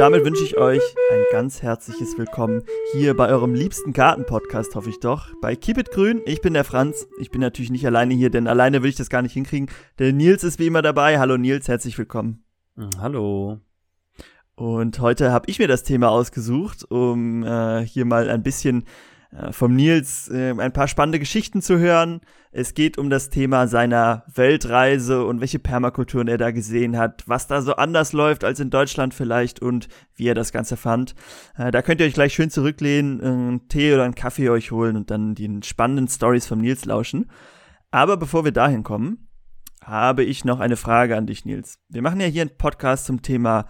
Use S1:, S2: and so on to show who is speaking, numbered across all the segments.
S1: damit wünsche ich euch ein ganz herzliches Willkommen hier bei eurem liebsten Garten-Podcast, hoffe ich doch. Bei Keep It Grün. Ich bin der Franz. Ich bin natürlich nicht alleine hier, denn alleine will ich das gar nicht hinkriegen. Der Nils ist wie immer dabei. Hallo Nils, herzlich willkommen.
S2: Hm, hallo.
S1: Und heute habe ich mir das Thema ausgesucht, um äh, hier mal ein bisschen vom Nils äh, ein paar spannende Geschichten zu hören. Es geht um das Thema seiner Weltreise und welche Permakulturen er da gesehen hat, was da so anders läuft als in Deutschland vielleicht und wie er das Ganze fand. Äh, da könnt ihr euch gleich schön zurücklehnen, einen Tee oder einen Kaffee euch holen und dann die spannenden Stories vom Nils lauschen. Aber bevor wir dahin kommen, habe ich noch eine Frage an dich, Nils. Wir machen ja hier einen Podcast zum Thema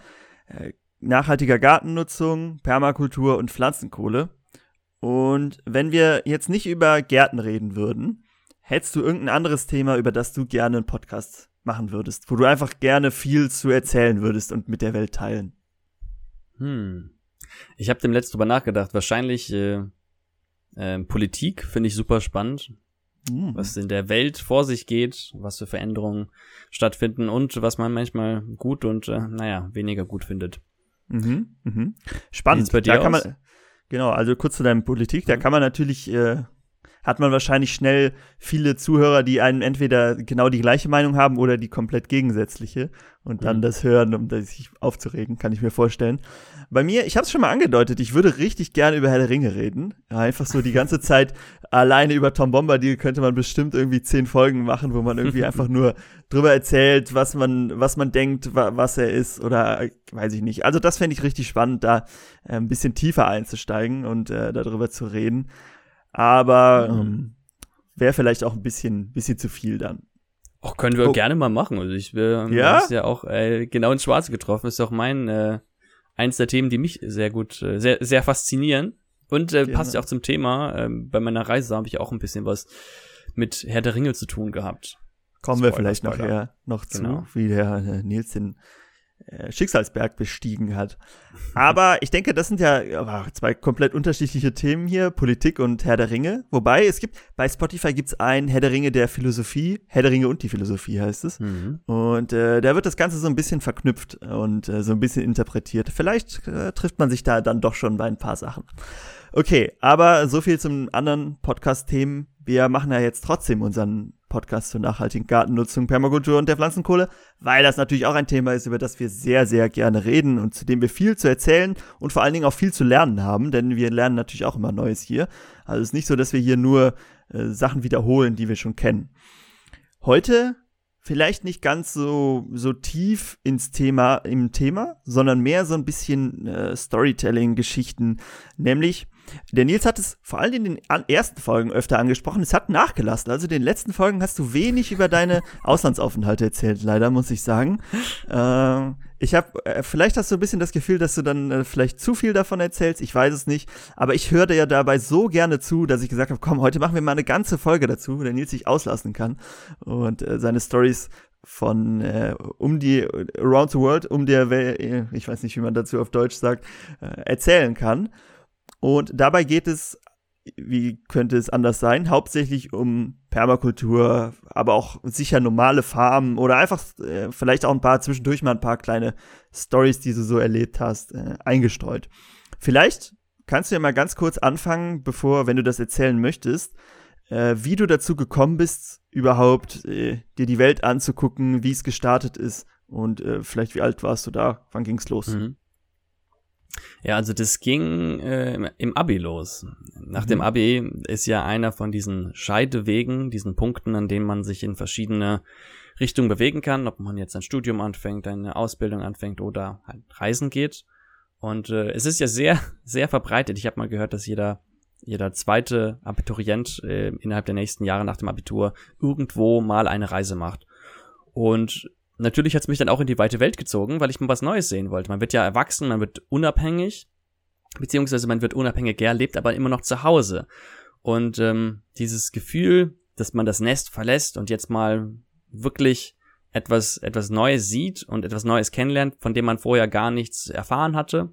S1: äh, nachhaltiger Gartennutzung, Permakultur und Pflanzenkohle. Und wenn wir jetzt nicht über Gärten reden würden, hättest du irgendein anderes Thema, über das du gerne einen Podcast machen würdest, wo du einfach gerne viel zu erzählen würdest und mit der Welt teilen?
S2: Hm. Ich habe dem letzten drüber nachgedacht. Wahrscheinlich äh, äh, Politik finde ich super spannend. Mhm. Was in der Welt vor sich geht, was für Veränderungen stattfinden und was man manchmal gut und äh, naja, weniger gut findet.
S1: Mhm, mhm. Spannend. Bei dir da kann man, Genau, also kurz zu deinem Politik, da mhm. kann man natürlich, äh, hat man wahrscheinlich schnell viele Zuhörer, die einen entweder genau die gleiche Meinung haben oder die komplett gegensätzliche und dann mhm. das hören, um sich aufzuregen, kann ich mir vorstellen. Bei mir, ich habe es schon mal angedeutet, ich würde richtig gerne über Herr der Ringe reden. Einfach so die ganze Zeit alleine über Tom Bombadil könnte man bestimmt irgendwie zehn Folgen machen, wo man irgendwie einfach nur drüber erzählt, was man, was man denkt, wa was er ist oder weiß ich nicht. Also das fände ich richtig spannend, da äh, ein bisschen tiefer einzusteigen und äh, darüber zu reden. Aber mhm. ähm, wäre vielleicht auch ein bisschen, bisschen zu viel dann.
S2: Auch können wir oh. gerne mal machen. Also ich will, ja? ist ja auch äh, genau ins Schwarze getroffen. Ist auch mein äh, eins der Themen, die mich sehr gut, äh, sehr, sehr faszinieren. Und äh, passt ja auch zum Thema. Äh, bei meiner Reise habe ich auch ein bisschen was mit Herr der Ringe zu tun gehabt.
S1: Kommen Spoiler, wir vielleicht nachher noch zu, genau. wie der äh, Nils den Schicksalsberg bestiegen hat. Aber ich denke, das sind ja zwei komplett unterschiedliche Themen hier, Politik und Herr der Ringe. Wobei es gibt, bei Spotify gibt es einen Herr der Ringe der Philosophie, Herr der Ringe und die Philosophie heißt es. Mhm. Und äh, da wird das Ganze so ein bisschen verknüpft und äh, so ein bisschen interpretiert. Vielleicht äh, trifft man sich da dann doch schon bei ein paar Sachen. Okay, aber so viel zum anderen Podcast-Themen. Wir machen ja jetzt trotzdem unseren Podcast zur nachhaltigen Gartennutzung, Permakultur und der Pflanzenkohle, weil das natürlich auch ein Thema ist, über das wir sehr, sehr gerne reden und zu dem wir viel zu erzählen und vor allen Dingen auch viel zu lernen haben, denn wir lernen natürlich auch immer Neues hier. Also es ist nicht so, dass wir hier nur äh, Sachen wiederholen, die wir schon kennen. Heute vielleicht nicht ganz so, so tief ins Thema, im Thema, sondern mehr so ein bisschen äh, Storytelling-Geschichten, nämlich der Nils hat es vor allem in den ersten Folgen öfter angesprochen. Es hat nachgelassen. Also in den letzten Folgen hast du wenig über deine Auslandsaufenthalte erzählt, leider, muss ich sagen. Äh, ich habe, äh, vielleicht hast du ein bisschen das Gefühl, dass du dann äh, vielleicht zu viel davon erzählst. Ich weiß es nicht. Aber ich dir ja dabei so gerne zu, dass ich gesagt habe, komm, heute machen wir mal eine ganze Folge dazu, wo der Nils sich auslassen kann und äh, seine Stories von äh, um die around the world um der Welt, äh, ich weiß nicht, wie man dazu auf Deutsch sagt, äh, erzählen kann. Und dabei geht es, wie könnte es anders sein, hauptsächlich um Permakultur, aber auch sicher normale Farmen oder einfach äh, vielleicht auch ein paar zwischendurch mal ein paar kleine Stories, die du so erlebt hast, äh, eingestreut. Vielleicht kannst du ja mal ganz kurz anfangen, bevor, wenn du das erzählen möchtest, äh, wie du dazu gekommen bist, überhaupt äh, dir die Welt anzugucken, wie es gestartet ist und äh, vielleicht wie alt warst du da, wann ging's los? Mhm.
S2: Ja, also das ging äh, im Abi los. Nach mhm. dem Abi ist ja einer von diesen Scheidewegen, diesen Punkten, an denen man sich in verschiedene Richtungen bewegen kann, ob man jetzt ein Studium anfängt, eine Ausbildung anfängt oder halt reisen geht. Und äh, es ist ja sehr, sehr verbreitet. Ich habe mal gehört, dass jeder jeder zweite Abiturient äh, innerhalb der nächsten Jahre nach dem Abitur irgendwo mal eine Reise macht. Und natürlich hat's mich dann auch in die weite Welt gezogen, weil ich mal was Neues sehen wollte. Man wird ja erwachsen, man wird unabhängig, beziehungsweise man wird unabhängiger, lebt aber immer noch zu Hause. Und ähm, dieses Gefühl, dass man das Nest verlässt und jetzt mal wirklich etwas, etwas Neues sieht und etwas Neues kennenlernt, von dem man vorher gar nichts erfahren hatte,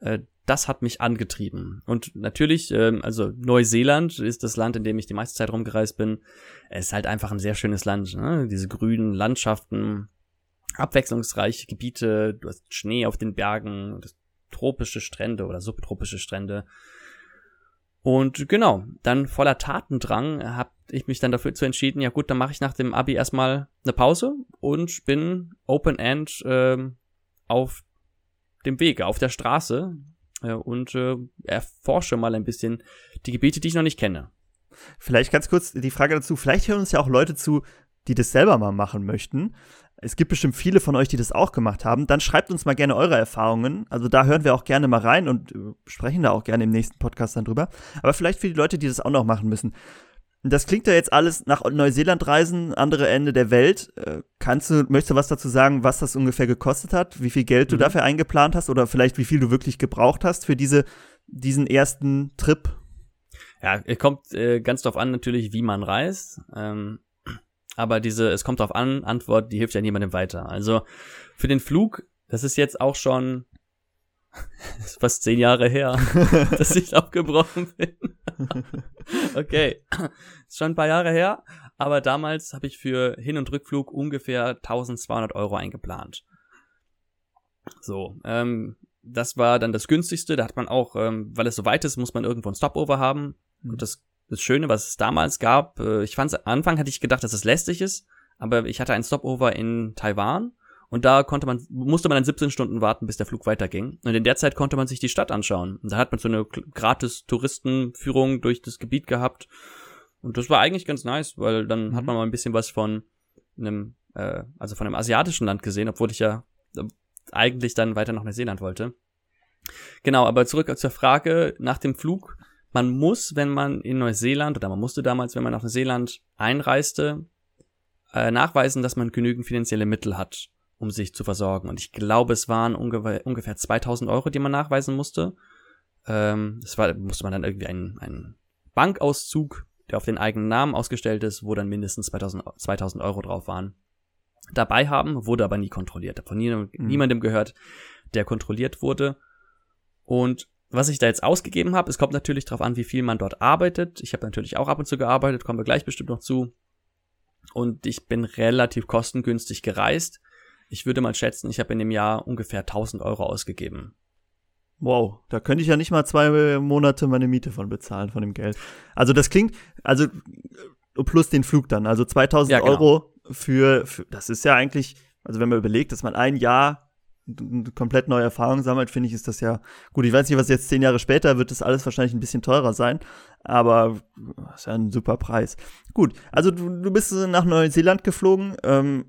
S2: äh, das hat mich angetrieben. Und natürlich, ähm, also Neuseeland ist das Land, in dem ich die meiste Zeit rumgereist bin. Es ist halt einfach ein sehr schönes Land. Ne? Diese grünen Landschaften, abwechslungsreiche Gebiete, du hast Schnee auf den Bergen, tropische Strände oder subtropische Strände. Und genau, dann voller Tatendrang habe ich mich dann dafür zu entschieden, ja gut, dann mache ich nach dem Abi erstmal eine Pause und bin Open End ähm, auf dem Wege, auf der Straße äh, und äh, erforsche mal ein bisschen die Gebiete, die ich noch nicht kenne.
S1: Vielleicht ganz kurz die Frage dazu, vielleicht hören uns ja auch Leute zu, die das selber mal machen möchten. Es gibt bestimmt viele von euch, die das auch gemacht haben. Dann schreibt uns mal gerne eure Erfahrungen. Also da hören wir auch gerne mal rein und äh, sprechen da auch gerne im nächsten Podcast dann drüber. Aber vielleicht für die Leute, die das auch noch machen müssen. Das klingt ja jetzt alles nach Neuseeland reisen, andere Ende der Welt. Äh, kannst du, möchtest du was dazu sagen, was das ungefähr gekostet hat, wie viel Geld du mhm. dafür eingeplant hast oder vielleicht wie viel du wirklich gebraucht hast für diese, diesen ersten Trip?
S2: Ja, es kommt äh, ganz drauf an natürlich, wie man reist. Ähm, aber diese, es kommt drauf an, Antwort, die hilft ja niemandem weiter. Also für den Flug, das ist jetzt auch schon fast zehn Jahre her, dass ich abgebrochen bin. okay, ist schon ein paar Jahre her, aber damals habe ich für Hin- und Rückflug ungefähr 1200 Euro eingeplant. So, ähm, das war dann das günstigste. Da hat man auch, ähm, weil es so weit ist, muss man irgendwo ein Stopover haben. Und mhm. das das Schöne, was es damals gab, äh, ich fand am Anfang hatte ich gedacht, dass es lästig ist, aber ich hatte ein Stopover in Taiwan und da konnte man, musste man dann 17 Stunden warten, bis der Flug weiterging. Und in der Zeit konnte man sich die Stadt anschauen. Und da hat man so eine gratis Touristenführung durch das Gebiet gehabt. Und das war eigentlich ganz nice, weil dann mhm. hat man mal ein bisschen was von einem, äh, also von einem asiatischen Land gesehen, obwohl ich ja äh, eigentlich dann weiter nach Neuseeland wollte. Genau, aber zurück zur Frage nach dem Flug man muss, wenn man in Neuseeland, oder man musste damals, wenn man nach Neuseeland einreiste, äh, nachweisen, dass man genügend finanzielle Mittel hat, um sich zu versorgen. Und ich glaube, es waren ungefähr, ungefähr 2000 Euro, die man nachweisen musste. Ähm, das war, musste man dann irgendwie einen, einen Bankauszug, der auf den eigenen Namen ausgestellt ist, wo dann mindestens 2000, 2000 Euro drauf waren, dabei haben, wurde aber nie kontrolliert. Von niemandem, mhm. niemandem gehört, der kontrolliert wurde. Und was ich da jetzt ausgegeben habe, es kommt natürlich darauf an, wie viel man dort arbeitet. Ich habe natürlich auch ab und zu gearbeitet, kommen wir gleich bestimmt noch zu. Und ich bin relativ kostengünstig gereist. Ich würde mal schätzen, ich habe in dem Jahr ungefähr 1000 Euro ausgegeben.
S1: Wow, da könnte ich ja nicht mal zwei Monate meine Miete von bezahlen, von dem Geld. Also das klingt, also plus den Flug dann, also 2000 ja, genau. Euro für, für, das ist ja eigentlich, also wenn man überlegt, dass man ein Jahr komplett neue Erfahrung sammelt, finde ich, ist das ja gut. Ich weiß nicht, was jetzt zehn Jahre später wird, das alles wahrscheinlich ein bisschen teurer sein, aber ist ja ein super Preis. Gut, also du, du bist nach Neuseeland geflogen ähm,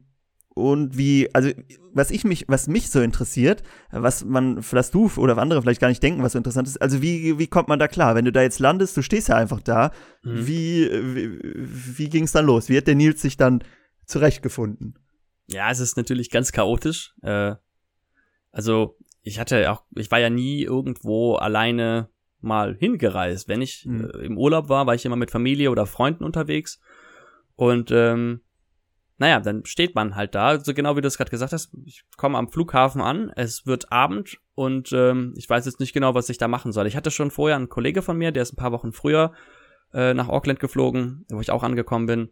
S1: und wie, also was ich mich, was mich so interessiert, was man, was du oder andere vielleicht gar nicht denken, was so interessant ist, also wie, wie kommt man da klar? Wenn du da jetzt landest, du stehst ja einfach da, mhm. wie, wie, wie ging es dann los? Wie hat der Nils sich dann zurechtgefunden?
S2: Ja, es ist natürlich ganz chaotisch. Äh, also ich hatte auch, ich war ja nie irgendwo alleine mal hingereist. Wenn ich mhm. äh, im Urlaub war, war ich immer mit Familie oder Freunden unterwegs. Und ähm, naja, dann steht man halt da, so genau wie du es gerade gesagt hast. Ich komme am Flughafen an, es wird Abend und ähm, ich weiß jetzt nicht genau, was ich da machen soll. Ich hatte schon vorher einen Kollege von mir, der ist ein paar Wochen früher äh, nach Auckland geflogen, wo ich auch angekommen bin.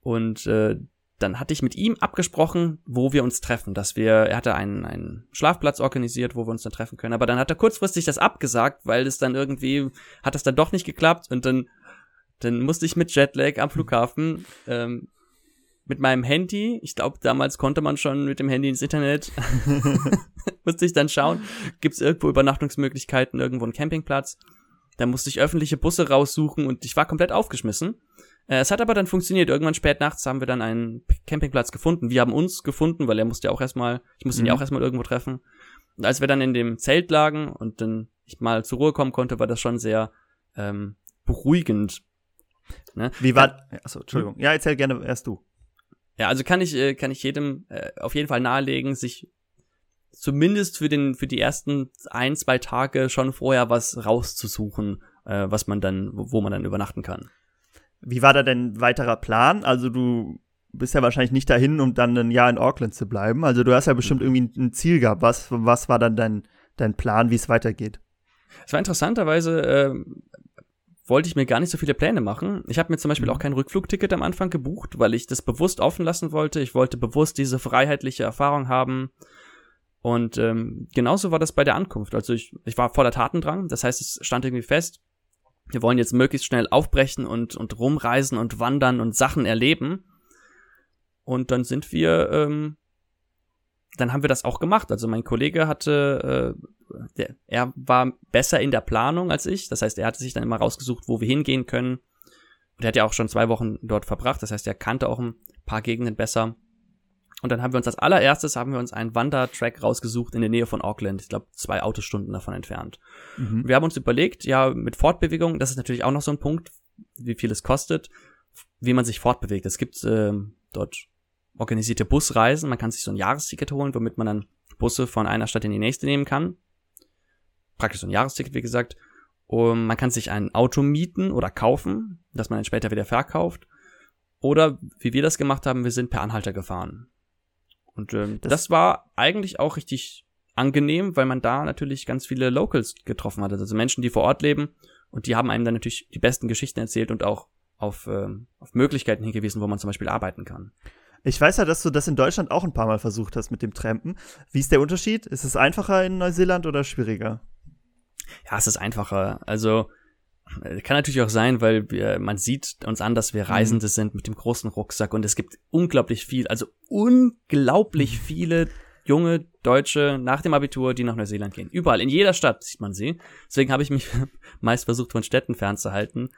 S2: Und äh, dann hatte ich mit ihm abgesprochen, wo wir uns treffen, dass wir, er hatte einen, einen Schlafplatz organisiert, wo wir uns dann treffen können, aber dann hat er kurzfristig das abgesagt, weil es dann irgendwie, hat das dann doch nicht geklappt und dann, dann musste ich mit Jetlag am Flughafen, ähm, mit meinem Handy, ich glaube, damals konnte man schon mit dem Handy ins Internet, musste ich dann schauen, gibt es irgendwo Übernachtungsmöglichkeiten, irgendwo einen Campingplatz. Da musste ich öffentliche Busse raussuchen und ich war komplett aufgeschmissen. Äh, es hat aber dann funktioniert. Irgendwann spät nachts haben wir dann einen Campingplatz gefunden. Wir haben uns gefunden, weil er musste ja auch erstmal, ich musste ihn ja mhm. auch erstmal irgendwo treffen. Und als wir dann in dem Zelt lagen und dann ich mal zur Ruhe kommen konnte, war das schon sehr ähm, beruhigend.
S1: Ne? Wie war, ja, achso, Entschuldigung. Ja, erzähl gerne erst du.
S2: Ja, also kann ich, äh, kann ich jedem äh, auf jeden Fall nahelegen, sich zumindest für den, für die ersten ein, zwei Tage schon vorher was rauszusuchen, äh, was man dann, wo man dann übernachten kann.
S1: Wie war da denn weiterer Plan? Also du bist ja wahrscheinlich nicht dahin, um dann ein Jahr in Auckland zu bleiben. Also du hast ja bestimmt irgendwie ein Ziel gehabt. Was, was war dann dein, dein Plan, wie es weitergeht?
S2: Es war interessanterweise, äh, wollte ich mir gar nicht so viele Pläne machen. Ich habe mir zum Beispiel mhm. auch kein Rückflugticket am Anfang gebucht, weil ich das bewusst offen lassen wollte. Ich wollte bewusst diese freiheitliche Erfahrung haben. Und ähm, genauso war das bei der Ankunft. Also ich, ich war voller Tatendrang, das heißt, es stand irgendwie fest, wir wollen jetzt möglichst schnell aufbrechen und, und rumreisen und wandern und Sachen erleben. Und dann sind wir, ähm, dann haben wir das auch gemacht. Also mein Kollege hatte, äh, der, er war besser in der Planung als ich. Das heißt, er hatte sich dann immer rausgesucht, wo wir hingehen können. Und er hat ja auch schon zwei Wochen dort verbracht. Das heißt, er kannte auch ein paar Gegenden besser. Und dann haben wir uns als allererstes haben wir uns einen Wandertrack rausgesucht in der Nähe von Auckland. Ich glaube, zwei Autostunden davon entfernt. Mhm. Wir haben uns überlegt, ja, mit Fortbewegung, das ist natürlich auch noch so ein Punkt, wie viel es kostet, wie man sich fortbewegt. Es gibt äh, dort organisierte Busreisen. Man kann sich so ein Jahresticket holen, womit man dann Busse von einer Stadt in die nächste nehmen kann. Praktisch so ein Jahresticket, wie gesagt. Und man kann sich ein Auto mieten oder kaufen, das man dann später wieder verkauft. Oder wie wir das gemacht haben, wir sind per Anhalter gefahren. Und ähm, das, das war eigentlich auch richtig angenehm, weil man da natürlich ganz viele Locals getroffen hat. Also Menschen, die vor Ort leben und die haben einem dann natürlich die besten Geschichten erzählt und auch auf, ähm, auf Möglichkeiten hingewiesen, wo man zum Beispiel arbeiten kann.
S1: Ich weiß ja, dass du das in Deutschland auch ein paar Mal versucht hast mit dem Trampen. Wie ist der Unterschied? Ist es einfacher in Neuseeland oder schwieriger?
S2: Ja, es ist einfacher. Also kann natürlich auch sein, weil wir, man sieht uns an, dass wir mhm. Reisende mhm. sind mit dem großen Rucksack und es gibt unglaublich viel, also unglaublich mhm. viele junge Deutsche nach dem Abitur, die nach Neuseeland gehen. Überall, in jeder Stadt sieht man sie. Deswegen habe ich mich meist versucht, von Städten fernzuhalten.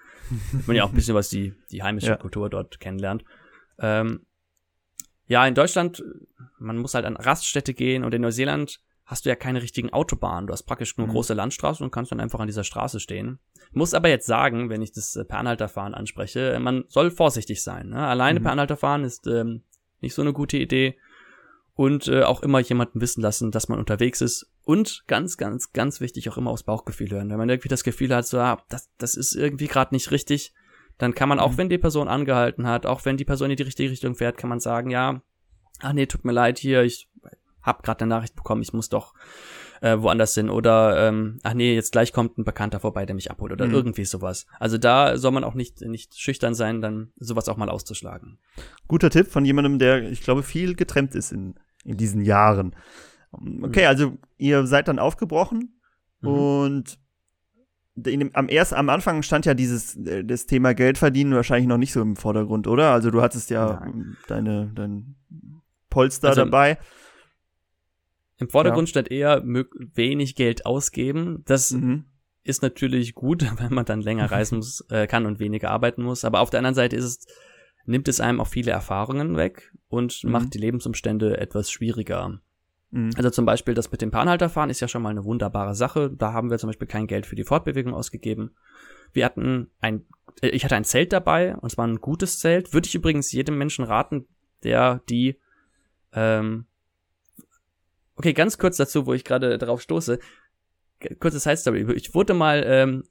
S2: man ja auch ein bisschen was die, die heimische ja. Kultur dort kennenlernt. Ähm, ja, in Deutschland, man muss halt an Raststätte gehen und in Neuseeland hast du ja keine richtigen Autobahnen. Du hast praktisch nur mhm. große Landstraßen und kannst dann einfach an dieser Straße stehen. Muss aber jetzt sagen, wenn ich das äh, per Anhalterfahren anspreche, man soll vorsichtig sein. Ne? Alleine mhm. per Anhalterfahren ist ähm, nicht so eine gute Idee. Und äh, auch immer jemanden wissen lassen, dass man unterwegs ist. Und ganz, ganz, ganz wichtig, auch immer aufs Bauchgefühl hören. Wenn man irgendwie das Gefühl hat, so, ah, das, das ist irgendwie gerade nicht richtig, dann kann man auch, mhm. wenn die Person angehalten hat, auch wenn die Person in die richtige Richtung fährt, kann man sagen, ja, ach nee, tut mir leid hier, ich hab gerade eine Nachricht bekommen, ich muss doch äh, woanders hin oder ähm, ach nee, jetzt gleich kommt ein Bekannter vorbei, der mich abholt oder mhm. irgendwie sowas. Also da soll man auch nicht nicht schüchtern sein, dann sowas auch mal auszuschlagen.
S1: Guter Tipp von jemandem, der ich glaube viel getrennt ist in in diesen Jahren. Okay, mhm. also ihr seid dann aufgebrochen mhm. und dem, am erst am Anfang stand ja dieses äh, das Thema Geld verdienen wahrscheinlich noch nicht so im Vordergrund, oder? Also du hattest ja Nein. deine dein Polster also, dabei.
S2: Im Vordergrund ja. stand eher wenig Geld ausgeben. Das mhm. ist natürlich gut, wenn man dann länger reisen muss, äh, kann und weniger arbeiten muss. Aber auf der anderen Seite ist es, nimmt es einem auch viele Erfahrungen weg und mhm. macht die Lebensumstände etwas schwieriger. Mhm. Also zum Beispiel das mit dem Bahnhalterfahren ist ja schon mal eine wunderbare Sache. Da haben wir zum Beispiel kein Geld für die Fortbewegung ausgegeben. Wir hatten ein, äh, ich hatte ein Zelt dabei und zwar ein gutes Zelt. Würde ich übrigens jedem Menschen raten, der die ähm, okay, ganz kurz dazu, wo ich gerade darauf stoße. Kurze Side Story. Ich wurde mal ähm,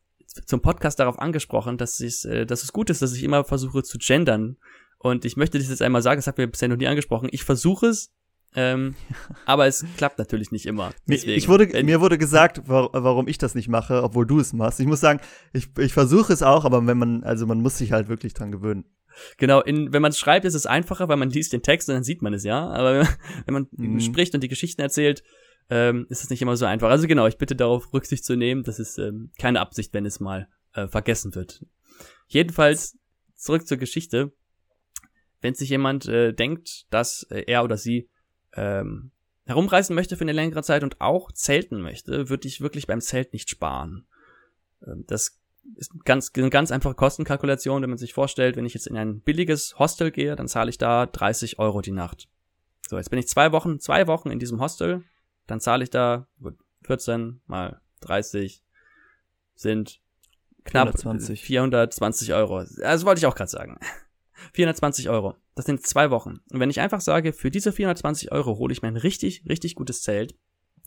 S2: zum Podcast darauf angesprochen, dass, ich, äh, dass es gut ist, dass ich immer versuche zu gendern. Und ich möchte das jetzt einmal sagen, das hat mir bisher noch nie angesprochen. Ich versuche es, ähm, aber es klappt natürlich nicht immer.
S1: Deswegen, ich wurde, mir wurde gesagt, warum ich das nicht mache, obwohl du es machst. Ich muss sagen, ich, ich versuche es auch, aber wenn man, also man muss sich halt wirklich dran gewöhnen.
S2: Genau, in, wenn man schreibt, ist es einfacher, weil man liest den Text und dann sieht man es ja. Aber wenn man mhm. spricht und die Geschichten erzählt, ähm, ist es nicht immer so einfach. Also genau, ich bitte darauf Rücksicht zu nehmen. Das ist ähm, keine Absicht, wenn es mal äh, vergessen wird. Jedenfalls zurück zur Geschichte. Wenn sich jemand äh, denkt, dass äh, er oder sie ähm, herumreisen möchte für eine längere Zeit und auch zelten möchte, würde ich wirklich beim Zelt nicht sparen. Ähm, das ist ganz, eine ganz einfache Kostenkalkulation, wenn man sich vorstellt, wenn ich jetzt in ein billiges Hostel gehe, dann zahle ich da 30 Euro die Nacht. So, jetzt bin ich zwei Wochen, zwei Wochen in diesem Hostel, dann zahle ich da gut, 14 mal 30 sind knapp 420, 420 Euro. Das wollte ich auch gerade sagen. 420 Euro. Das sind zwei Wochen. Und wenn ich einfach sage, für diese 420 Euro hole ich mir ein richtig, richtig gutes Zelt,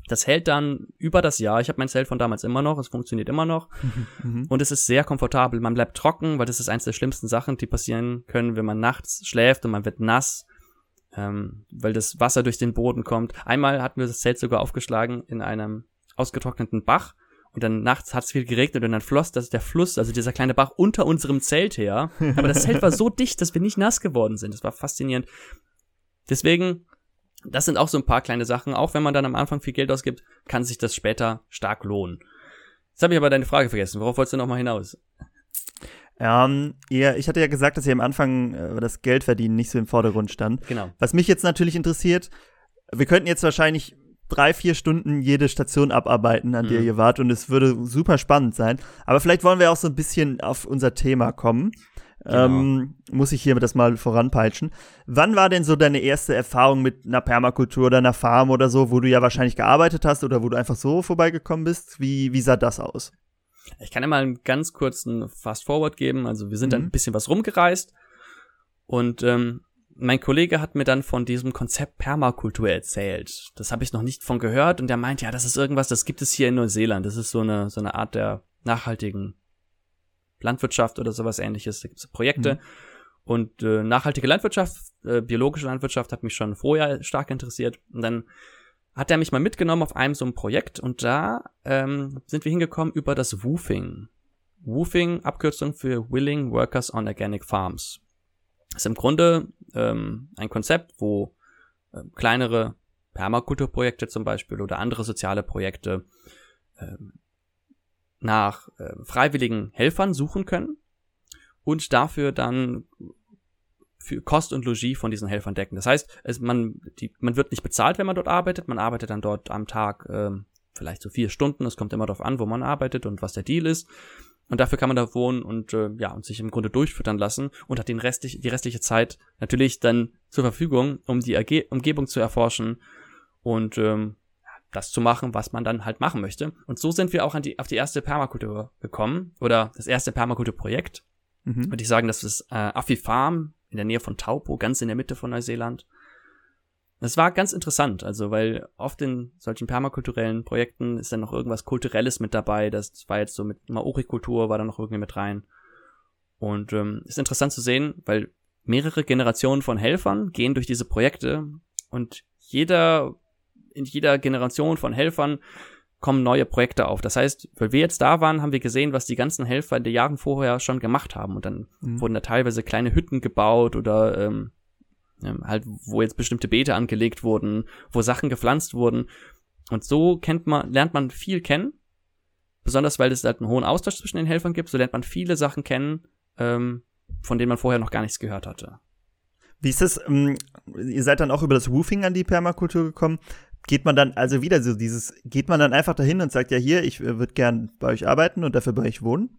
S2: das hält dann über das Jahr. Ich habe mein Zelt von damals immer noch, es funktioniert immer noch. Mhm. Und es ist sehr komfortabel. Man bleibt trocken, weil das ist eins der schlimmsten Sachen, die passieren können, wenn man nachts schläft und man wird nass, ähm, weil das Wasser durch den Boden kommt. Einmal hatten wir das Zelt sogar aufgeschlagen in einem ausgetrockneten Bach. Und dann nachts hat es viel geregnet und dann floss das der Fluss, also dieser kleine Bach unter unserem Zelt her. Aber das Zelt war so dicht, dass wir nicht nass geworden sind. Das war faszinierend. Deswegen das sind auch so ein paar kleine Sachen. Auch wenn man dann am Anfang viel Geld ausgibt, kann sich das später stark lohnen. Jetzt habe ich aber deine Frage vergessen. Worauf wolltest du nochmal hinaus?
S1: Ähm, ihr, ich hatte ja gesagt, dass ihr am Anfang äh, das Geldverdienen nicht so im Vordergrund stand.
S2: Genau.
S1: Was mich jetzt natürlich interessiert, wir könnten jetzt wahrscheinlich drei, vier Stunden jede Station abarbeiten, an mhm. der ihr wart, und es würde super spannend sein. Aber vielleicht wollen wir auch so ein bisschen auf unser Thema kommen. Genau. Ähm, muss ich hier das mal voranpeitschen. Wann war denn so deine erste Erfahrung mit einer Permakultur oder einer Farm oder so, wo du ja wahrscheinlich gearbeitet hast oder wo du einfach so vorbeigekommen bist? Wie, wie sah das aus?
S2: Ich kann ja mal einen ganz kurzen Fast-Forward geben. Also wir sind mhm. dann ein bisschen was rumgereist und ähm, mein Kollege hat mir dann von diesem Konzept Permakultur erzählt. Das habe ich noch nicht von gehört und der meint, ja, das ist irgendwas, das gibt es hier in Neuseeland. Das ist so eine, so eine Art der nachhaltigen Landwirtschaft oder sowas ähnliches. Da gibt es Projekte. Mhm. Und äh, nachhaltige Landwirtschaft, äh, biologische Landwirtschaft hat mich schon vorher stark interessiert. Und dann hat er mich mal mitgenommen auf einem so ein Projekt und da ähm, sind wir hingekommen über das Woofing. Woofing, Abkürzung für Willing Workers on Organic Farms. Das ist im Grunde ähm, ein Konzept, wo äh, kleinere Permakulturprojekte zum Beispiel oder andere soziale Projekte ähm, nach äh, freiwilligen Helfern suchen können und dafür dann für Kost und Logis von diesen Helfern decken. Das heißt, es, man, die, man wird nicht bezahlt, wenn man dort arbeitet. Man arbeitet dann dort am Tag ähm, vielleicht so vier Stunden. Es kommt immer darauf an, wo man arbeitet und was der Deal ist. Und dafür kann man da wohnen und äh, ja und sich im Grunde durchfüttern lassen und hat den restlich, die restliche Zeit natürlich dann zur Verfügung, um die Erge Umgebung zu erforschen und ähm, das zu machen, was man dann halt machen möchte. Und so sind wir auch an die, auf die erste Permakultur gekommen oder das erste Permakulturprojekt. Mhm. Würde ich sagen, das ist äh, Affi Farm in der Nähe von Taupo, ganz in der Mitte von Neuseeland. Das war ganz interessant, also weil oft in solchen permakulturellen Projekten ist dann noch irgendwas Kulturelles mit dabei. Das war jetzt so mit Maori-Kultur, war da noch irgendwie mit rein. Und ähm, ist interessant zu sehen, weil mehrere Generationen von Helfern gehen durch diese Projekte und jeder in jeder Generation von Helfern kommen neue Projekte auf. Das heißt, weil wir jetzt da waren, haben wir gesehen, was die ganzen Helfer in den Jahren vorher schon gemacht haben. Und dann mhm. wurden da teilweise kleine Hütten gebaut oder ähm, halt, wo jetzt bestimmte Beete angelegt wurden, wo Sachen gepflanzt wurden. Und so kennt man, lernt man viel kennen. Besonders weil es halt einen hohen Austausch zwischen den Helfern gibt, so lernt man viele Sachen kennen, ähm, von denen man vorher noch gar nichts gehört hatte.
S1: Wie ist das? Ähm, ihr seid dann auch über das Woofing an die Permakultur gekommen geht man dann, also wieder so dieses, geht man dann einfach dahin und sagt, ja hier, ich äh, würde gern bei euch arbeiten und dafür bei euch wohnen?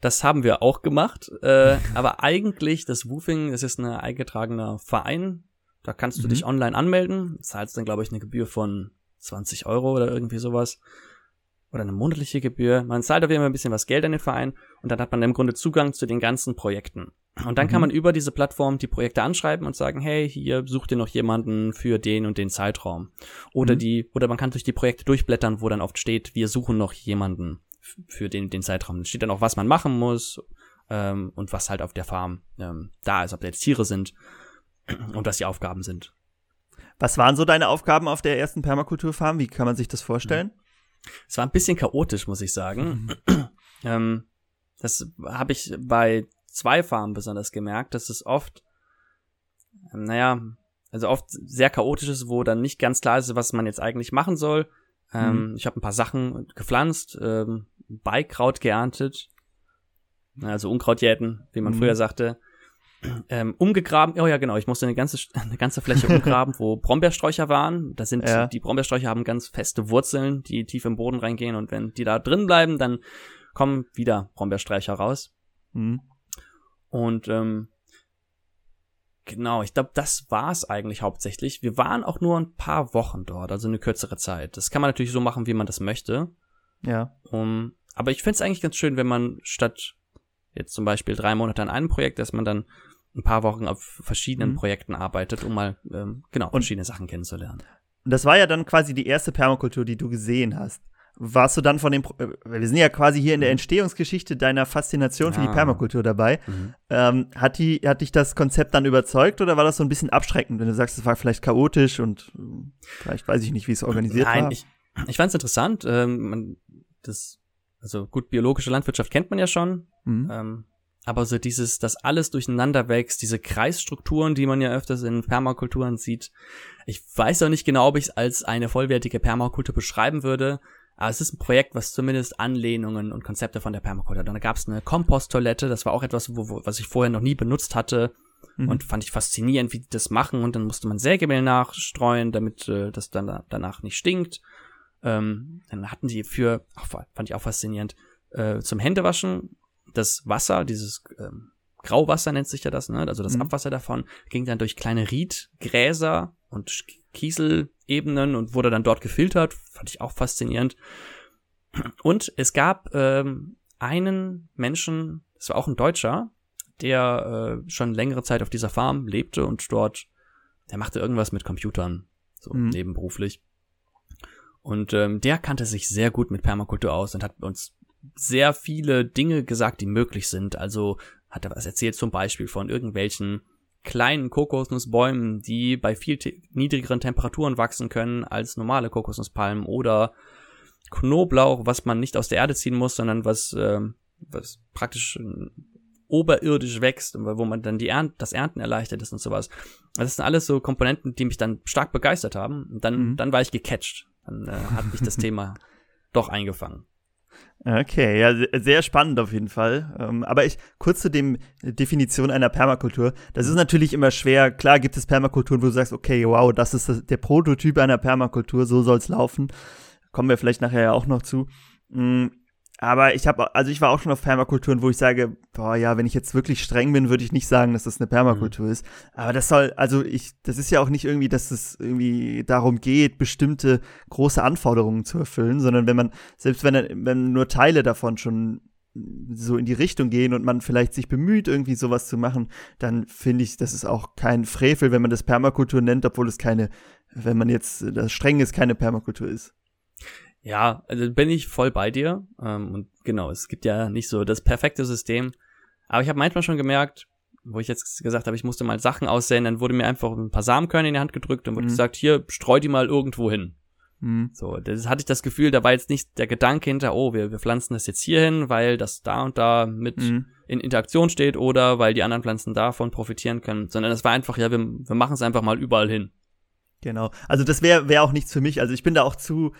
S2: Das haben wir auch gemacht, äh, aber eigentlich das Woofing, das ist ein eingetragener Verein, da kannst du mhm. dich online anmelden, zahlst dann glaube ich eine Gebühr von 20 Euro oder irgendwie sowas oder eine monatliche Gebühr. Man zahlt auf jeden Fall ein bisschen was Geld an den Verein und dann hat man im Grunde Zugang zu den ganzen Projekten. Und dann mhm. kann man über diese Plattform die Projekte anschreiben und sagen, hey, hier sucht ihr noch jemanden für den und den Zeitraum. Oder mhm. die, oder man kann durch die Projekte durchblättern, wo dann oft steht, wir suchen noch jemanden für den, den Zeitraum. Da steht dann auch, was man machen muss ähm, und was halt auf der Farm ähm, da ist, ob da jetzt Tiere sind und was die Aufgaben sind.
S1: Was waren so deine Aufgaben auf der ersten Permakulturfarm? Wie kann man sich das vorstellen?
S2: Es war ein bisschen chaotisch, muss ich sagen. Mhm. ähm, das habe ich bei zwei Farmen besonders gemerkt, dass es oft, ähm, naja, also oft sehr chaotisch ist, wo dann nicht ganz klar ist, was man jetzt eigentlich machen soll. Ähm, mhm. Ich habe ein paar Sachen gepflanzt, ähm, Beikraut geerntet, also Unkraut jäten, wie man mhm. früher sagte. Ähm, umgegraben, oh ja genau, ich musste eine ganze, eine ganze Fläche umgraben, wo Brombeersträucher waren. Das sind, ja. die Brombeersträucher haben ganz feste Wurzeln, die tief im Boden reingehen und wenn die da drin bleiben, dann kommen wieder Brombeersträucher raus. Mhm. Und ähm, genau, ich glaube, das war's eigentlich hauptsächlich. Wir waren auch nur ein paar Wochen dort, also eine kürzere Zeit. Das kann man natürlich so machen, wie man das möchte.
S1: Ja.
S2: Um, aber ich finde es eigentlich ganz schön, wenn man statt jetzt zum Beispiel drei Monate an einem Projekt, dass man dann ein paar Wochen auf verschiedenen mhm. Projekten arbeitet, um mal ähm, genau und verschiedene Sachen kennenzulernen.
S1: Das war ja dann quasi die erste Permakultur, die du gesehen hast warst du dann von dem, äh, wir sind ja quasi hier in der mhm. Entstehungsgeschichte deiner Faszination ja. für die Permakultur dabei. Mhm. Ähm, hat, die, hat dich das Konzept dann überzeugt oder war das so ein bisschen abschreckend, wenn du sagst, es war vielleicht chaotisch und äh, vielleicht weiß ich nicht, wie es organisiert Nein, war?
S2: Ich, ich fand es interessant. Ähm, man, das, also gut, biologische Landwirtschaft kennt man ja schon. Mhm. Ähm, aber so dieses, dass alles durcheinander wächst, diese Kreisstrukturen, die man ja öfters in Permakulturen sieht. Ich weiß auch nicht genau, ob ich es als eine vollwertige Permakultur beschreiben würde, aber es ist ein Projekt, was zumindest Anlehnungen und Konzepte von der Permakultur hat. Und da gab es eine Komposttoilette, das war auch etwas, wo, wo, was ich vorher noch nie benutzt hatte. Mhm. Und fand ich faszinierend, wie die das machen. Und dann musste man Sägemehl nachstreuen, damit äh, das dann danach nicht stinkt. Ähm, dann hatten die für, ach, fand ich auch faszinierend, äh, zum Händewaschen das Wasser, dieses ähm, Grauwasser nennt sich ja das, ne? Also das mhm. Abwasser davon ging dann durch kleine Riedgräser und Kieselebenen und wurde dann dort gefiltert. Fand ich auch faszinierend. Und es gab ähm, einen Menschen, das war auch ein Deutscher, der äh, schon längere Zeit auf dieser Farm lebte und dort, der machte irgendwas mit Computern, so mhm. nebenberuflich. Und ähm, der kannte sich sehr gut mit Permakultur aus und hat uns sehr viele Dinge gesagt, die möglich sind. Also hat er was erzählt zum Beispiel von irgendwelchen kleinen Kokosnussbäumen, die bei viel te niedrigeren Temperaturen wachsen können als normale Kokosnusspalmen oder Knoblauch, was man nicht aus der Erde ziehen muss, sondern was, äh, was praktisch äh, oberirdisch wächst, wo man dann die Ernt das Ernten erleichtert ist und sowas. Das sind alles so Komponenten, die mich dann stark begeistert haben. Und dann, mhm. dann war ich gecatcht. Dann äh, hat mich das Thema doch eingefangen.
S1: Okay, ja, sehr spannend auf jeden Fall. Ähm, aber ich kurz zu dem Definition einer Permakultur. Das ist natürlich immer schwer. Klar gibt es Permakulturen, wo du sagst, okay, wow, das ist der Prototyp einer Permakultur, so soll es laufen. Kommen wir vielleicht nachher ja auch noch zu. Aber ich habe, also ich war auch schon auf Permakulturen, wo ich sage, boah, ja, wenn ich jetzt wirklich streng bin, würde ich nicht sagen, dass das eine Permakultur mhm. ist. Aber das soll, also ich, das ist ja auch nicht irgendwie, dass es irgendwie darum geht, bestimmte große Anforderungen zu erfüllen, sondern wenn man, selbst wenn, wenn nur Teile davon schon so in die Richtung gehen und man vielleicht sich bemüht, irgendwie sowas zu machen, dann finde ich, das ist auch kein Frevel, wenn man das Permakultur nennt, obwohl es keine, wenn man jetzt das streng ist, keine Permakultur ist.
S2: Ja, also bin ich voll bei dir. Ähm, und genau, es gibt ja nicht so das perfekte System. Aber ich habe manchmal schon gemerkt, wo ich jetzt gesagt habe, ich musste mal Sachen aussehen, dann wurde mir einfach ein paar Samenkörner in die Hand gedrückt und wurde mhm. gesagt, hier, streu die mal irgendwo hin. Mhm. So, das hatte ich das Gefühl, da war jetzt nicht der Gedanke hinter, oh, wir, wir pflanzen das jetzt hier hin, weil das da und da mit mhm. in Interaktion steht oder weil die anderen Pflanzen davon profitieren können, sondern es war einfach, ja, wir, wir machen es einfach mal überall hin.
S1: Genau. Also das wäre wär auch nichts für mich. Also ich bin da auch zu,